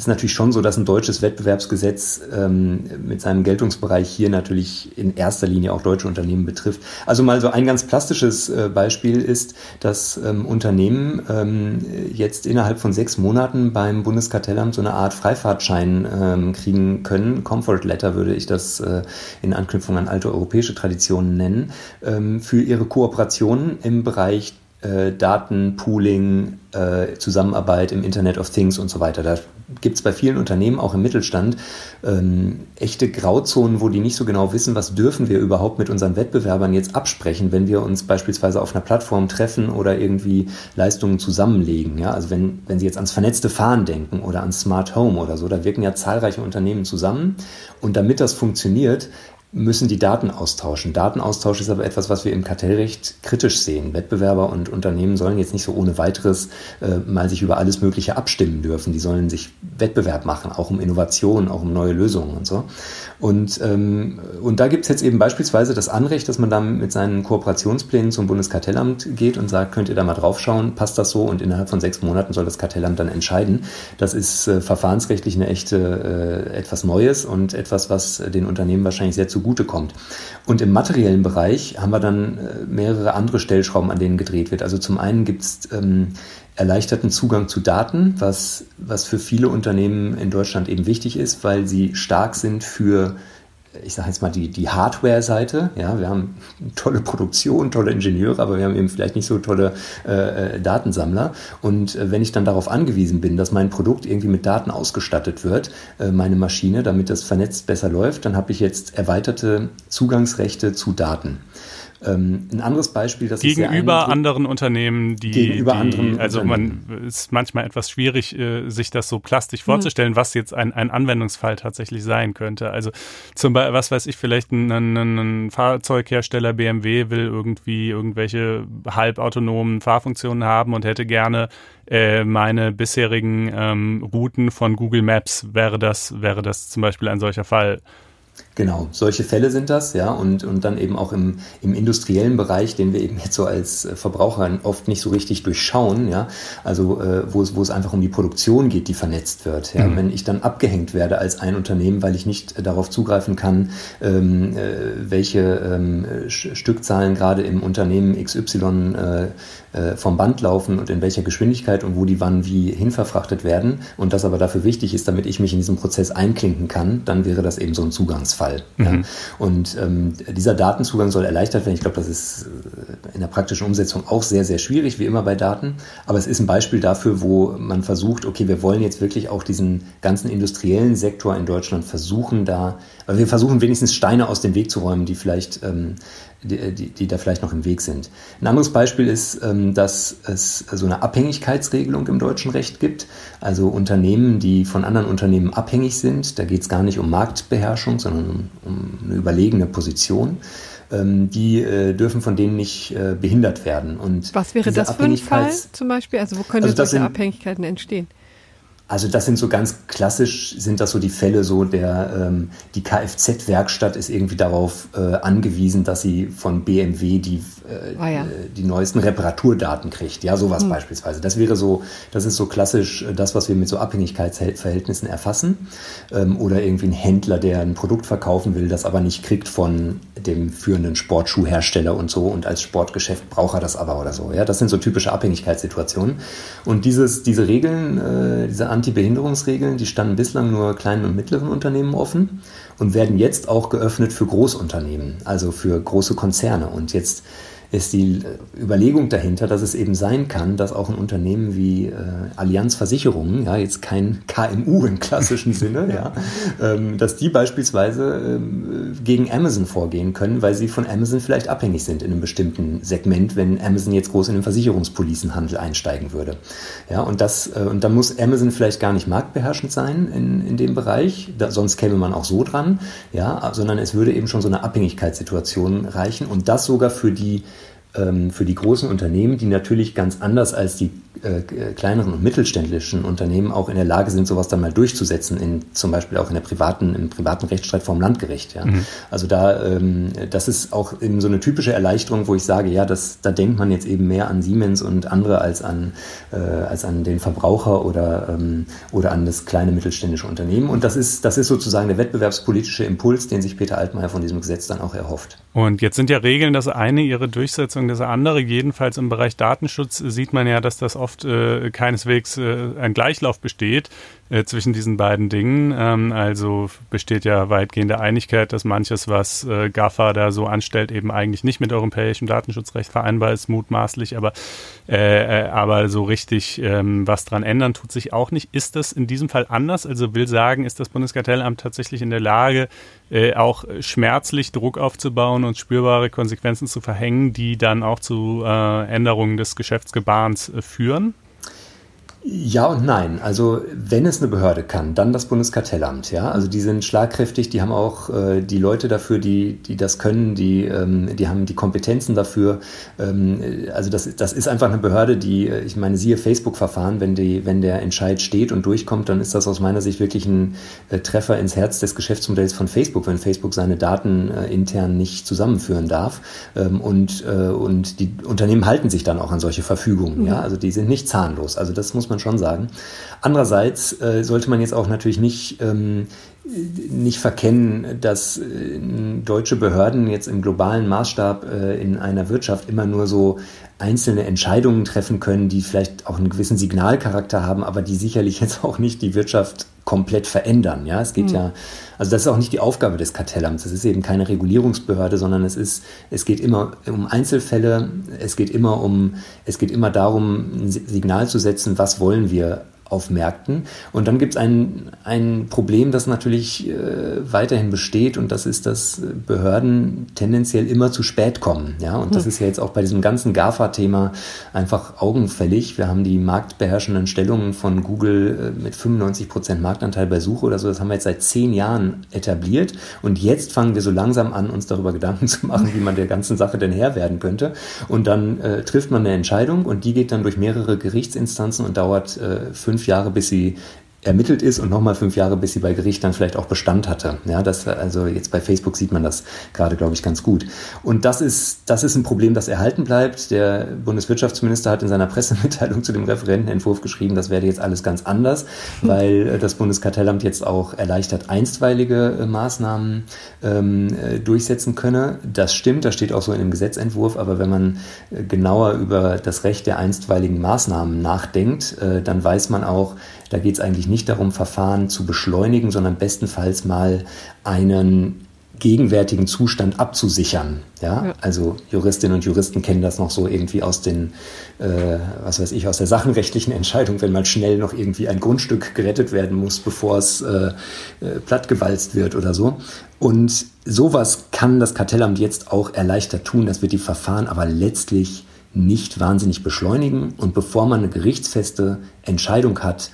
ist natürlich schon so, dass ein deutsches Wettbewerbsgesetz ähm, mit seinem Geltungsbereich hier natürlich in erster Linie auch deutsche Unternehmen betrifft. Also mal so ein ganz plastisches äh, Beispiel ist, dass ähm, Unternehmen ähm, jetzt innerhalb von sechs Monaten beim Bundeskartellamt so eine Art Freifahrtschein ähm, kriegen können. Comfort Letter würde ich das äh, in Anknüpfung an alte europäische Traditionen nennen, ähm, für ihre Kooperationen im Bereich äh, Datenpooling, äh, Zusammenarbeit im Internet of Things und so weiter. Da gibt es bei vielen Unternehmen, auch im Mittelstand, ähm, echte Grauzonen, wo die nicht so genau wissen, was dürfen wir überhaupt mit unseren Wettbewerbern jetzt absprechen, wenn wir uns beispielsweise auf einer Plattform treffen oder irgendwie Leistungen zusammenlegen. Ja? Also wenn, wenn Sie jetzt ans vernetzte Fahren denken oder ans Smart Home oder so, da wirken ja zahlreiche Unternehmen zusammen. Und damit das funktioniert, müssen die Daten austauschen. Datenaustausch ist aber etwas, was wir im Kartellrecht kritisch sehen. Wettbewerber und Unternehmen sollen jetzt nicht so ohne weiteres äh, mal sich über alles Mögliche abstimmen dürfen. Die sollen sich Wettbewerb machen, auch um Innovationen, auch um neue Lösungen und so. Und, ähm, und da gibt es jetzt eben beispielsweise das Anrecht, dass man dann mit seinen Kooperationsplänen zum Bundeskartellamt geht und sagt, könnt ihr da mal draufschauen, passt das so? Und innerhalb von sechs Monaten soll das Kartellamt dann entscheiden. Das ist äh, verfahrensrechtlich eine echte äh, etwas Neues und etwas, was den Unternehmen wahrscheinlich sehr zu zugutekommt. Und im materiellen Bereich haben wir dann äh, mehrere andere Stellschrauben, an denen gedreht wird. Also zum einen gibt es ähm, erleichterten Zugang zu Daten, was, was für viele Unternehmen in Deutschland eben wichtig ist, weil sie stark sind für ich sage jetzt mal, die, die Hardware-Seite. Ja, wir haben tolle Produktion, tolle Ingenieure, aber wir haben eben vielleicht nicht so tolle äh, äh, Datensammler. Und äh, wenn ich dann darauf angewiesen bin, dass mein Produkt irgendwie mit Daten ausgestattet wird, äh, meine Maschine, damit das vernetzt besser läuft, dann habe ich jetzt erweiterte Zugangsrechte zu Daten. Ähm, ein anderes Beispiel, das gegenüber anderen Unternehmen, die gegenüber die, anderen also man ist manchmal etwas schwierig, äh, sich das so plastisch vorzustellen, mhm. was jetzt ein, ein Anwendungsfall tatsächlich sein könnte. Also zum Beispiel, was weiß ich, vielleicht ein, ein, ein Fahrzeughersteller BMW will irgendwie irgendwelche halbautonomen Fahrfunktionen haben und hätte gerne äh, meine bisherigen ähm, Routen von Google Maps. Wäre das wäre das zum Beispiel ein solcher Fall? Genau, solche Fälle sind das, ja, und, und dann eben auch im, im industriellen Bereich, den wir eben jetzt so als äh, Verbraucher oft nicht so richtig durchschauen, ja, also äh, wo, es, wo es einfach um die Produktion geht, die vernetzt wird. Ja. Mhm. Wenn ich dann abgehängt werde als ein Unternehmen, weil ich nicht darauf zugreifen kann, ähm, äh, welche ähm, Stückzahlen gerade im Unternehmen XY äh, äh, vom Band laufen und in welcher Geschwindigkeit und wo die wann wie hinverfrachtet werden und das aber dafür wichtig ist, damit ich mich in diesen Prozess einklinken kann, dann wäre das eben so ein Zugangsfall. Mhm. Ja. Und ähm, dieser Datenzugang soll erleichtert werden. Ich glaube, das ist äh, in der praktischen Umsetzung auch sehr, sehr schwierig, wie immer bei Daten. Aber es ist ein Beispiel dafür, wo man versucht, okay, wir wollen jetzt wirklich auch diesen ganzen industriellen Sektor in Deutschland versuchen, da, wir versuchen wenigstens Steine aus dem Weg zu räumen, die vielleicht ähm, die, die, die da vielleicht noch im Weg sind. Ein anderes Beispiel ist, ähm, dass es so eine Abhängigkeitsregelung im deutschen Recht gibt. Also Unternehmen, die von anderen Unternehmen abhängig sind, da geht es gar nicht um Marktbeherrschung, sondern um, eine überlegene Position ähm, die äh, dürfen von denen nicht äh, behindert werden. Und Was wäre das für ein Fall zum Beispiel? Also wo können also solche sind, Abhängigkeiten entstehen? Also das sind so ganz klassisch, sind das so die Fälle so, der ähm, die Kfz-Werkstatt ist irgendwie darauf äh, angewiesen, dass sie von BMW die, äh, ah, ja. Die neuesten Reparaturdaten kriegt. Ja, sowas hm. beispielsweise. Das wäre so, das ist so klassisch äh, das, was wir mit so Abhängigkeitsverhältnissen erfassen. Ähm, oder irgendwie ein Händler, der ein Produkt verkaufen will, das aber nicht kriegt von dem führenden Sportschuhhersteller und so und als Sportgeschäft braucht er das aber oder so. Ja, das sind so typische Abhängigkeitssituationen. Und dieses, diese Regeln, äh, diese Anti-Behinderungsregeln, die standen bislang nur kleinen und mittleren Unternehmen offen und werden jetzt auch geöffnet für Großunternehmen, also für große Konzerne. Und jetzt ist die Überlegung dahinter, dass es eben sein kann, dass auch ein Unternehmen wie äh, Allianz Versicherungen, ja, jetzt kein KMU im klassischen Sinne, ja, ähm, dass die beispielsweise ähm, gegen Amazon vorgehen können, weil sie von Amazon vielleicht abhängig sind in einem bestimmten Segment, wenn Amazon jetzt groß in den Versicherungspolicenhandel einsteigen würde. Ja, und das, äh, und da muss Amazon vielleicht gar nicht marktbeherrschend sein in, in dem Bereich, da, sonst käme man auch so dran, ja, sondern es würde eben schon so eine Abhängigkeitssituation reichen und das sogar für die für die großen Unternehmen, die natürlich ganz anders als die äh, kleineren und mittelständischen Unternehmen auch in der Lage sind, sowas dann mal durchzusetzen, in, zum Beispiel auch in der privaten, im privaten Rechtsstreit vorm Landgericht. Ja. Mhm. Also da, ähm, das ist auch eben so eine typische Erleichterung, wo ich sage, ja, das, da denkt man jetzt eben mehr an Siemens und andere als an, äh, als an den Verbraucher oder, ähm, oder an das kleine mittelständische Unternehmen. Und das ist, das ist sozusagen der wettbewerbspolitische Impuls, den sich Peter Altmaier von diesem Gesetz dann auch erhofft. Und jetzt sind ja Regeln, dass eine ihre Durchsetzung, das andere. Jedenfalls im Bereich Datenschutz sieht man ja, dass das oft äh, keineswegs äh, ein Gleichlauf besteht äh, zwischen diesen beiden Dingen. Ähm, also besteht ja weitgehende Einigkeit, dass manches, was äh, GAFA da so anstellt, eben eigentlich nicht mit europäischem Datenschutzrecht vereinbar ist, mutmaßlich, aber, äh, äh, aber so richtig ähm, was dran ändern tut sich auch nicht. Ist das in diesem Fall anders? Also will sagen, ist das Bundeskartellamt tatsächlich in der Lage, äh, auch schmerzlich Druck aufzubauen und spürbare Konsequenzen zu verhängen, die dann auch zu äh, Änderungen des Geschäftsgebarens führen? Ja und nein. Also wenn es eine Behörde kann, dann das Bundeskartellamt. Ja, also die sind schlagkräftig, die haben auch äh, die Leute dafür, die die das können, die ähm, die haben die Kompetenzen dafür. Ähm, also das das ist einfach eine Behörde, die äh, ich meine siehe Facebook-Verfahren, wenn die wenn der Entscheid steht und durchkommt, dann ist das aus meiner Sicht wirklich ein äh, Treffer ins Herz des Geschäftsmodells von Facebook, wenn Facebook seine Daten äh, intern nicht zusammenführen darf ähm, und äh, und die Unternehmen halten sich dann auch an solche Verfügungen. Mhm. Ja, also die sind nicht zahnlos. Also das muss man schon sagen. Andererseits äh, sollte man jetzt auch natürlich nicht, ähm, nicht verkennen, dass äh, deutsche Behörden jetzt im globalen Maßstab äh, in einer Wirtschaft immer nur so einzelne Entscheidungen treffen können, die vielleicht auch einen gewissen Signalcharakter haben, aber die sicherlich jetzt auch nicht die Wirtschaft komplett verändern. Ja, es geht mhm. ja, also das ist auch nicht die Aufgabe des Kartellamts. Es ist eben keine Regulierungsbehörde, sondern es ist, es geht immer um Einzelfälle. Es geht immer um, es geht immer darum, ein Signal zu setzen, was wollen wir auf Märkten. Und dann gibt es ein, ein Problem, das natürlich äh, weiterhin besteht und das ist, dass Behörden tendenziell immer zu spät kommen. Ja? Und das hm. ist ja jetzt auch bei diesem ganzen GAFA-Thema einfach augenfällig. Wir haben die marktbeherrschenden Stellungen von Google äh, mit 95 Prozent Marktanteil bei Suche oder so. Das haben wir jetzt seit zehn Jahren etabliert. Und jetzt fangen wir so langsam an, uns darüber Gedanken zu machen, wie man der ganzen Sache denn Herr werden könnte. Und dann äh, trifft man eine Entscheidung und die geht dann durch mehrere Gerichtsinstanzen und dauert äh, fünf Jahre, bis sie ermittelt ist und nochmal fünf Jahre, bis sie bei Gericht dann vielleicht auch Bestand hatte. Ja, das, also jetzt bei Facebook sieht man das gerade, glaube ich, ganz gut. Und das ist, das ist ein Problem, das erhalten bleibt. Der Bundeswirtschaftsminister hat in seiner Pressemitteilung zu dem Referentenentwurf geschrieben, das werde jetzt alles ganz anders, weil äh, das Bundeskartellamt jetzt auch erleichtert einstweilige äh, Maßnahmen ähm, äh, durchsetzen könne. Das stimmt, das steht auch so in dem Gesetzentwurf, aber wenn man genauer über das Recht der einstweiligen Maßnahmen nachdenkt, äh, dann weiß man auch, da geht es eigentlich nicht darum, Verfahren zu beschleunigen, sondern bestenfalls mal einen gegenwärtigen Zustand abzusichern. Ja? ja? Also Juristinnen und Juristen kennen das noch so irgendwie aus den, äh, was weiß ich, aus der sachenrechtlichen Entscheidung, wenn mal schnell noch irgendwie ein Grundstück gerettet werden muss, bevor es äh, äh, plattgewalzt wird oder so. Und sowas kann das Kartellamt jetzt auch erleichtert tun. Das wird die Verfahren aber letztlich nicht wahnsinnig beschleunigen. Und bevor man eine gerichtsfeste Entscheidung hat,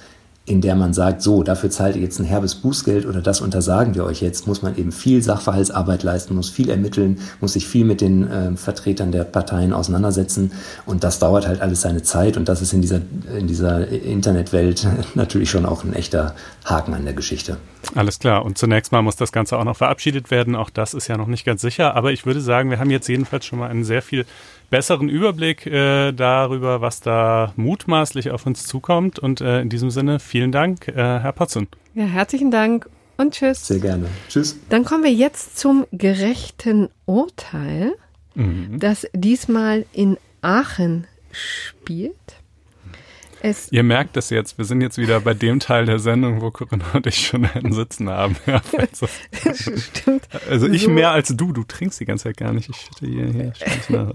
in der man sagt, so, dafür zahlt ihr jetzt ein herbes Bußgeld oder das untersagen wir euch jetzt, muss man eben viel Sachverhaltsarbeit leisten, muss viel ermitteln, muss sich viel mit den äh, Vertretern der Parteien auseinandersetzen und das dauert halt alles seine Zeit und das ist in dieser, in dieser Internetwelt natürlich schon auch ein echter Haken an der Geschichte. Alles klar. Und zunächst mal muss das Ganze auch noch verabschiedet werden. Auch das ist ja noch nicht ganz sicher. Aber ich würde sagen, wir haben jetzt jedenfalls schon mal einen sehr viel besseren Überblick äh, darüber, was da mutmaßlich auf uns zukommt. Und äh, in diesem Sinne vielen Dank, äh, Herr Potzen. Ja, herzlichen Dank und tschüss. Sehr gerne. Tschüss. Dann kommen wir jetzt zum gerechten Urteil, mhm. das diesmal in Aachen spielt. Es Ihr merkt es jetzt, wir sind jetzt wieder bei dem Teil der Sendung, wo Corinna und ich schon einen Sitzen haben. Ja, also, Stimmt. Also ich so. mehr als du, du trinkst die ganze Zeit gar nicht. Ich hätte hier, hier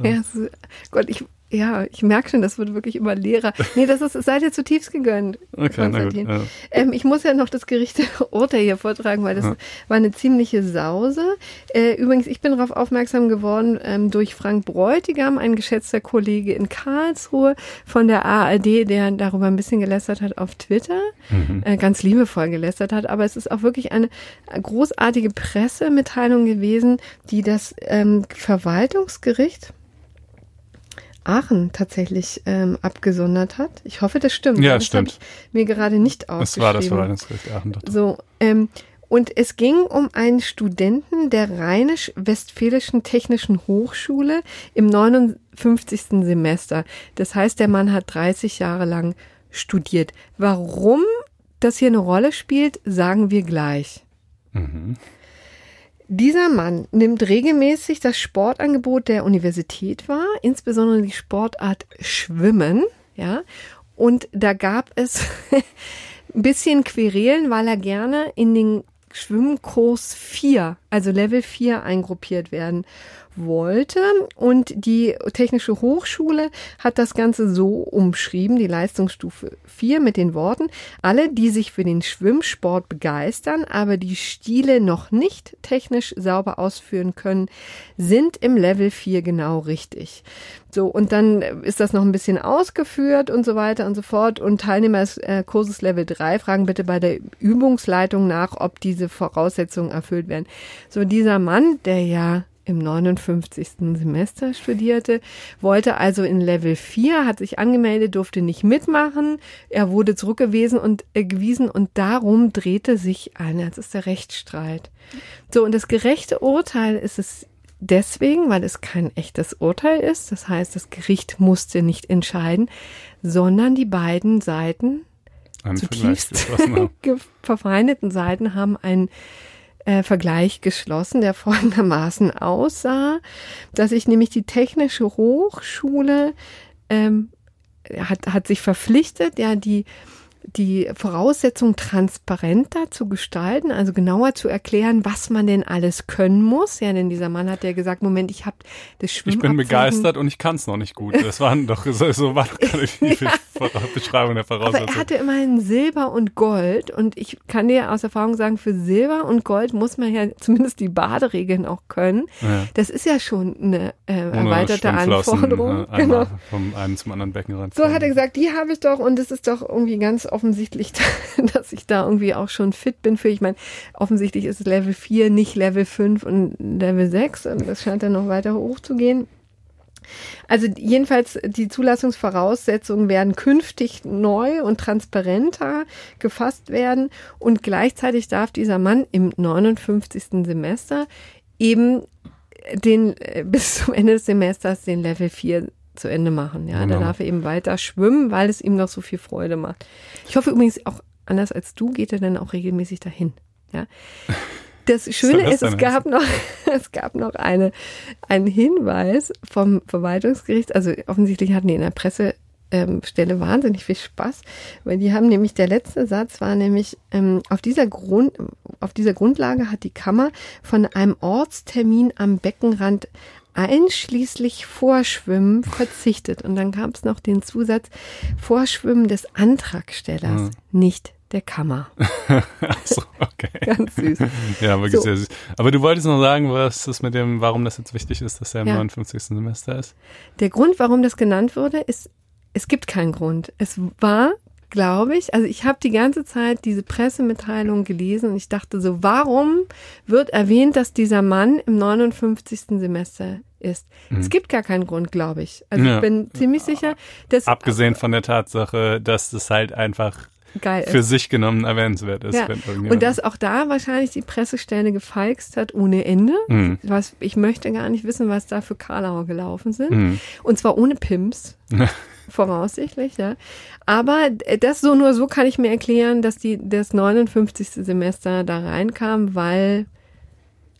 ja, so, Gott, ich, ja, ich merke schon, das wird wirklich immer leerer. Nee, das ist, seid ihr zutiefst gegönnt. Okay, na gut, ja. ähm, ich muss ja noch das Gerichte Urteil hier vortragen, weil das ja. war eine ziemliche Sause. Äh, übrigens, ich bin darauf aufmerksam geworden ähm, durch Frank Bräutigam, ein geschätzter Kollege in Karlsruhe von der ARD, der darüber ein bisschen gelästert hat auf Twitter, mhm. äh, ganz liebevoll gelästert hat. Aber es ist auch wirklich eine großartige Pressemitteilung gewesen, die das ähm, Verwaltungsgericht Aachen tatsächlich ähm, abgesondert hat. Ich hoffe, das stimmt. Ja, das stimmt. mir gerade nicht aufgeschrieben. Das war das Verwaltungsgericht Aachen. So, ähm, und es ging um einen Studenten der Rheinisch-Westfälischen Technischen Hochschule im 59. Semester. Das heißt, der Mann hat 30 Jahre lang studiert. Warum das hier eine Rolle spielt, sagen wir gleich. Mhm. Dieser Mann nimmt regelmäßig das Sportangebot der Universität wahr, insbesondere die Sportart Schwimmen, ja. Und da gab es ein bisschen Querelen, weil er gerne in den Schwimmkurs 4, also Level 4 eingruppiert werden wollte. Und die Technische Hochschule hat das Ganze so umschrieben, die Leistungsstufe 4 mit den Worten, alle, die sich für den Schwimmsport begeistern, aber die Stile noch nicht technisch sauber ausführen können, sind im Level 4 genau richtig. So, und dann ist das noch ein bisschen ausgeführt und so weiter und so fort. Und Teilnehmer des äh, Kurses Level 3 fragen bitte bei der Übungsleitung nach, ob diese Voraussetzungen erfüllt werden. So, dieser Mann, der ja im 59. Semester studierte, wollte also in Level 4, hat sich angemeldet, durfte nicht mitmachen. Er wurde zurückgewiesen und äh, gewiesen und darum drehte sich ein, das ist der Rechtsstreit. So, und das gerechte Urteil ist es deswegen, weil es kein echtes Urteil ist. Das heißt, das Gericht musste nicht entscheiden, sondern die beiden Seiten, zutiefst verfeindeten Seiten, haben ein äh, Vergleich geschlossen, der folgendermaßen aussah, dass sich nämlich die Technische Hochschule ähm, hat, hat sich verpflichtet, ja, die die Voraussetzung transparenter zu gestalten, also genauer zu erklären, was man denn alles können muss. Ja, denn dieser Mann hat ja gesagt, Moment, ich habe das Schwimmen. Ich bin begeistert und ich kann es noch nicht gut. Das waren doch so, war doch nicht viel Beschreibung der Voraussetzung. Aber er hatte immerhin Silber und Gold und ich kann dir aus Erfahrung sagen, für Silber und Gold muss man ja zumindest die Baderegeln auch können. Ja. Das ist ja schon eine äh, erweiterte Anforderung. Äh, genau. Vom einen zum anderen Beckenrand. So hat er gesagt, die habe ich doch und es ist doch irgendwie ganz offensichtlich, dass ich da irgendwie auch schon fit bin für. Ich meine, offensichtlich ist es Level 4, nicht Level 5 und Level 6 und das scheint dann noch weiter hoch zu gehen. Also jedenfalls die Zulassungsvoraussetzungen werden künftig neu und transparenter gefasst werden und gleichzeitig darf dieser Mann im 59. Semester eben den äh, bis zum Ende des Semesters den Level 4 zu Ende machen. Ja, genau. da darf er eben weiter schwimmen, weil es ihm noch so viel Freude macht. Ich hoffe übrigens auch anders als du geht er dann auch regelmäßig dahin. Ja. Das Schöne ist, es gab noch, es gab noch eine, einen Hinweis vom Verwaltungsgericht. Also offensichtlich hatten die in der Pressestelle ähm, wahnsinnig viel Spaß, weil die haben nämlich, der letzte Satz war nämlich, ähm, auf dieser Grund, auf dieser Grundlage hat die Kammer von einem Ortstermin am Beckenrand einschließlich Vorschwimmen verzichtet. Und dann gab es noch den Zusatz Vorschwimmen des Antragstellers, mhm. nicht der Kammer. Achso, okay. Ganz süß. Ja, wirklich so. sehr süß. Aber du wolltest noch sagen, was das mit dem, warum das jetzt wichtig ist, dass er im ja. 59. Semester ist? Der Grund, warum das genannt wurde, ist, es gibt keinen Grund. Es war, glaube ich, also ich habe die ganze Zeit diese Pressemitteilung gelesen und ich dachte so, warum wird erwähnt, dass dieser Mann im 59. Semester ist. Mhm. Es gibt gar keinen Grund, glaube ich. Also ja. ich bin ziemlich sicher, dass. Abgesehen von der Tatsache, dass das halt einfach für sich genommen erwähnenswert ist. Ja. Und dass auch da wahrscheinlich die Pressestelle gefeixt hat ohne Ende. Mhm. Was, ich möchte gar nicht wissen, was da für Karlauer gelaufen sind. Mhm. Und zwar ohne Pimps. voraussichtlich, ja. Aber das so nur so kann ich mir erklären, dass die das 59. Semester da reinkam, weil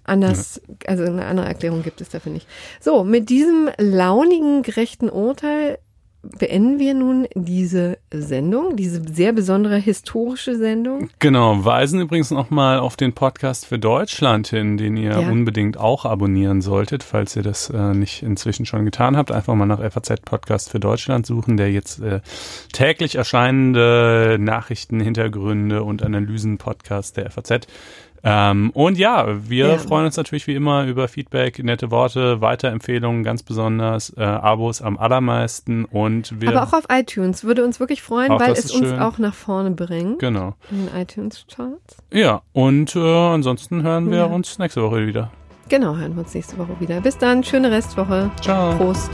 anders, ja. also eine andere Erklärung gibt es dafür nicht. So, mit diesem launigen, gerechten Urteil beenden wir nun diese Sendung, diese sehr besondere historische Sendung. Genau, weisen übrigens nochmal auf den Podcast für Deutschland hin, den ihr ja. unbedingt auch abonnieren solltet, falls ihr das äh, nicht inzwischen schon getan habt. Einfach mal nach FAZ Podcast für Deutschland suchen, der jetzt äh, täglich erscheinende Nachrichten, Hintergründe und Analysen Podcast der FAZ ähm, und ja, wir ja. freuen uns natürlich wie immer über Feedback, nette Worte, Weiterempfehlungen ganz besonders, äh, Abos am allermeisten und wir. Aber auch auf iTunes würde uns wirklich freuen, weil es uns auch nach vorne bringt. Genau. In iTunes Charts. Ja, und äh, ansonsten hören wir ja. uns nächste Woche wieder. Genau, hören wir uns nächste Woche wieder. Bis dann, schöne Restwoche. Ciao. Prost.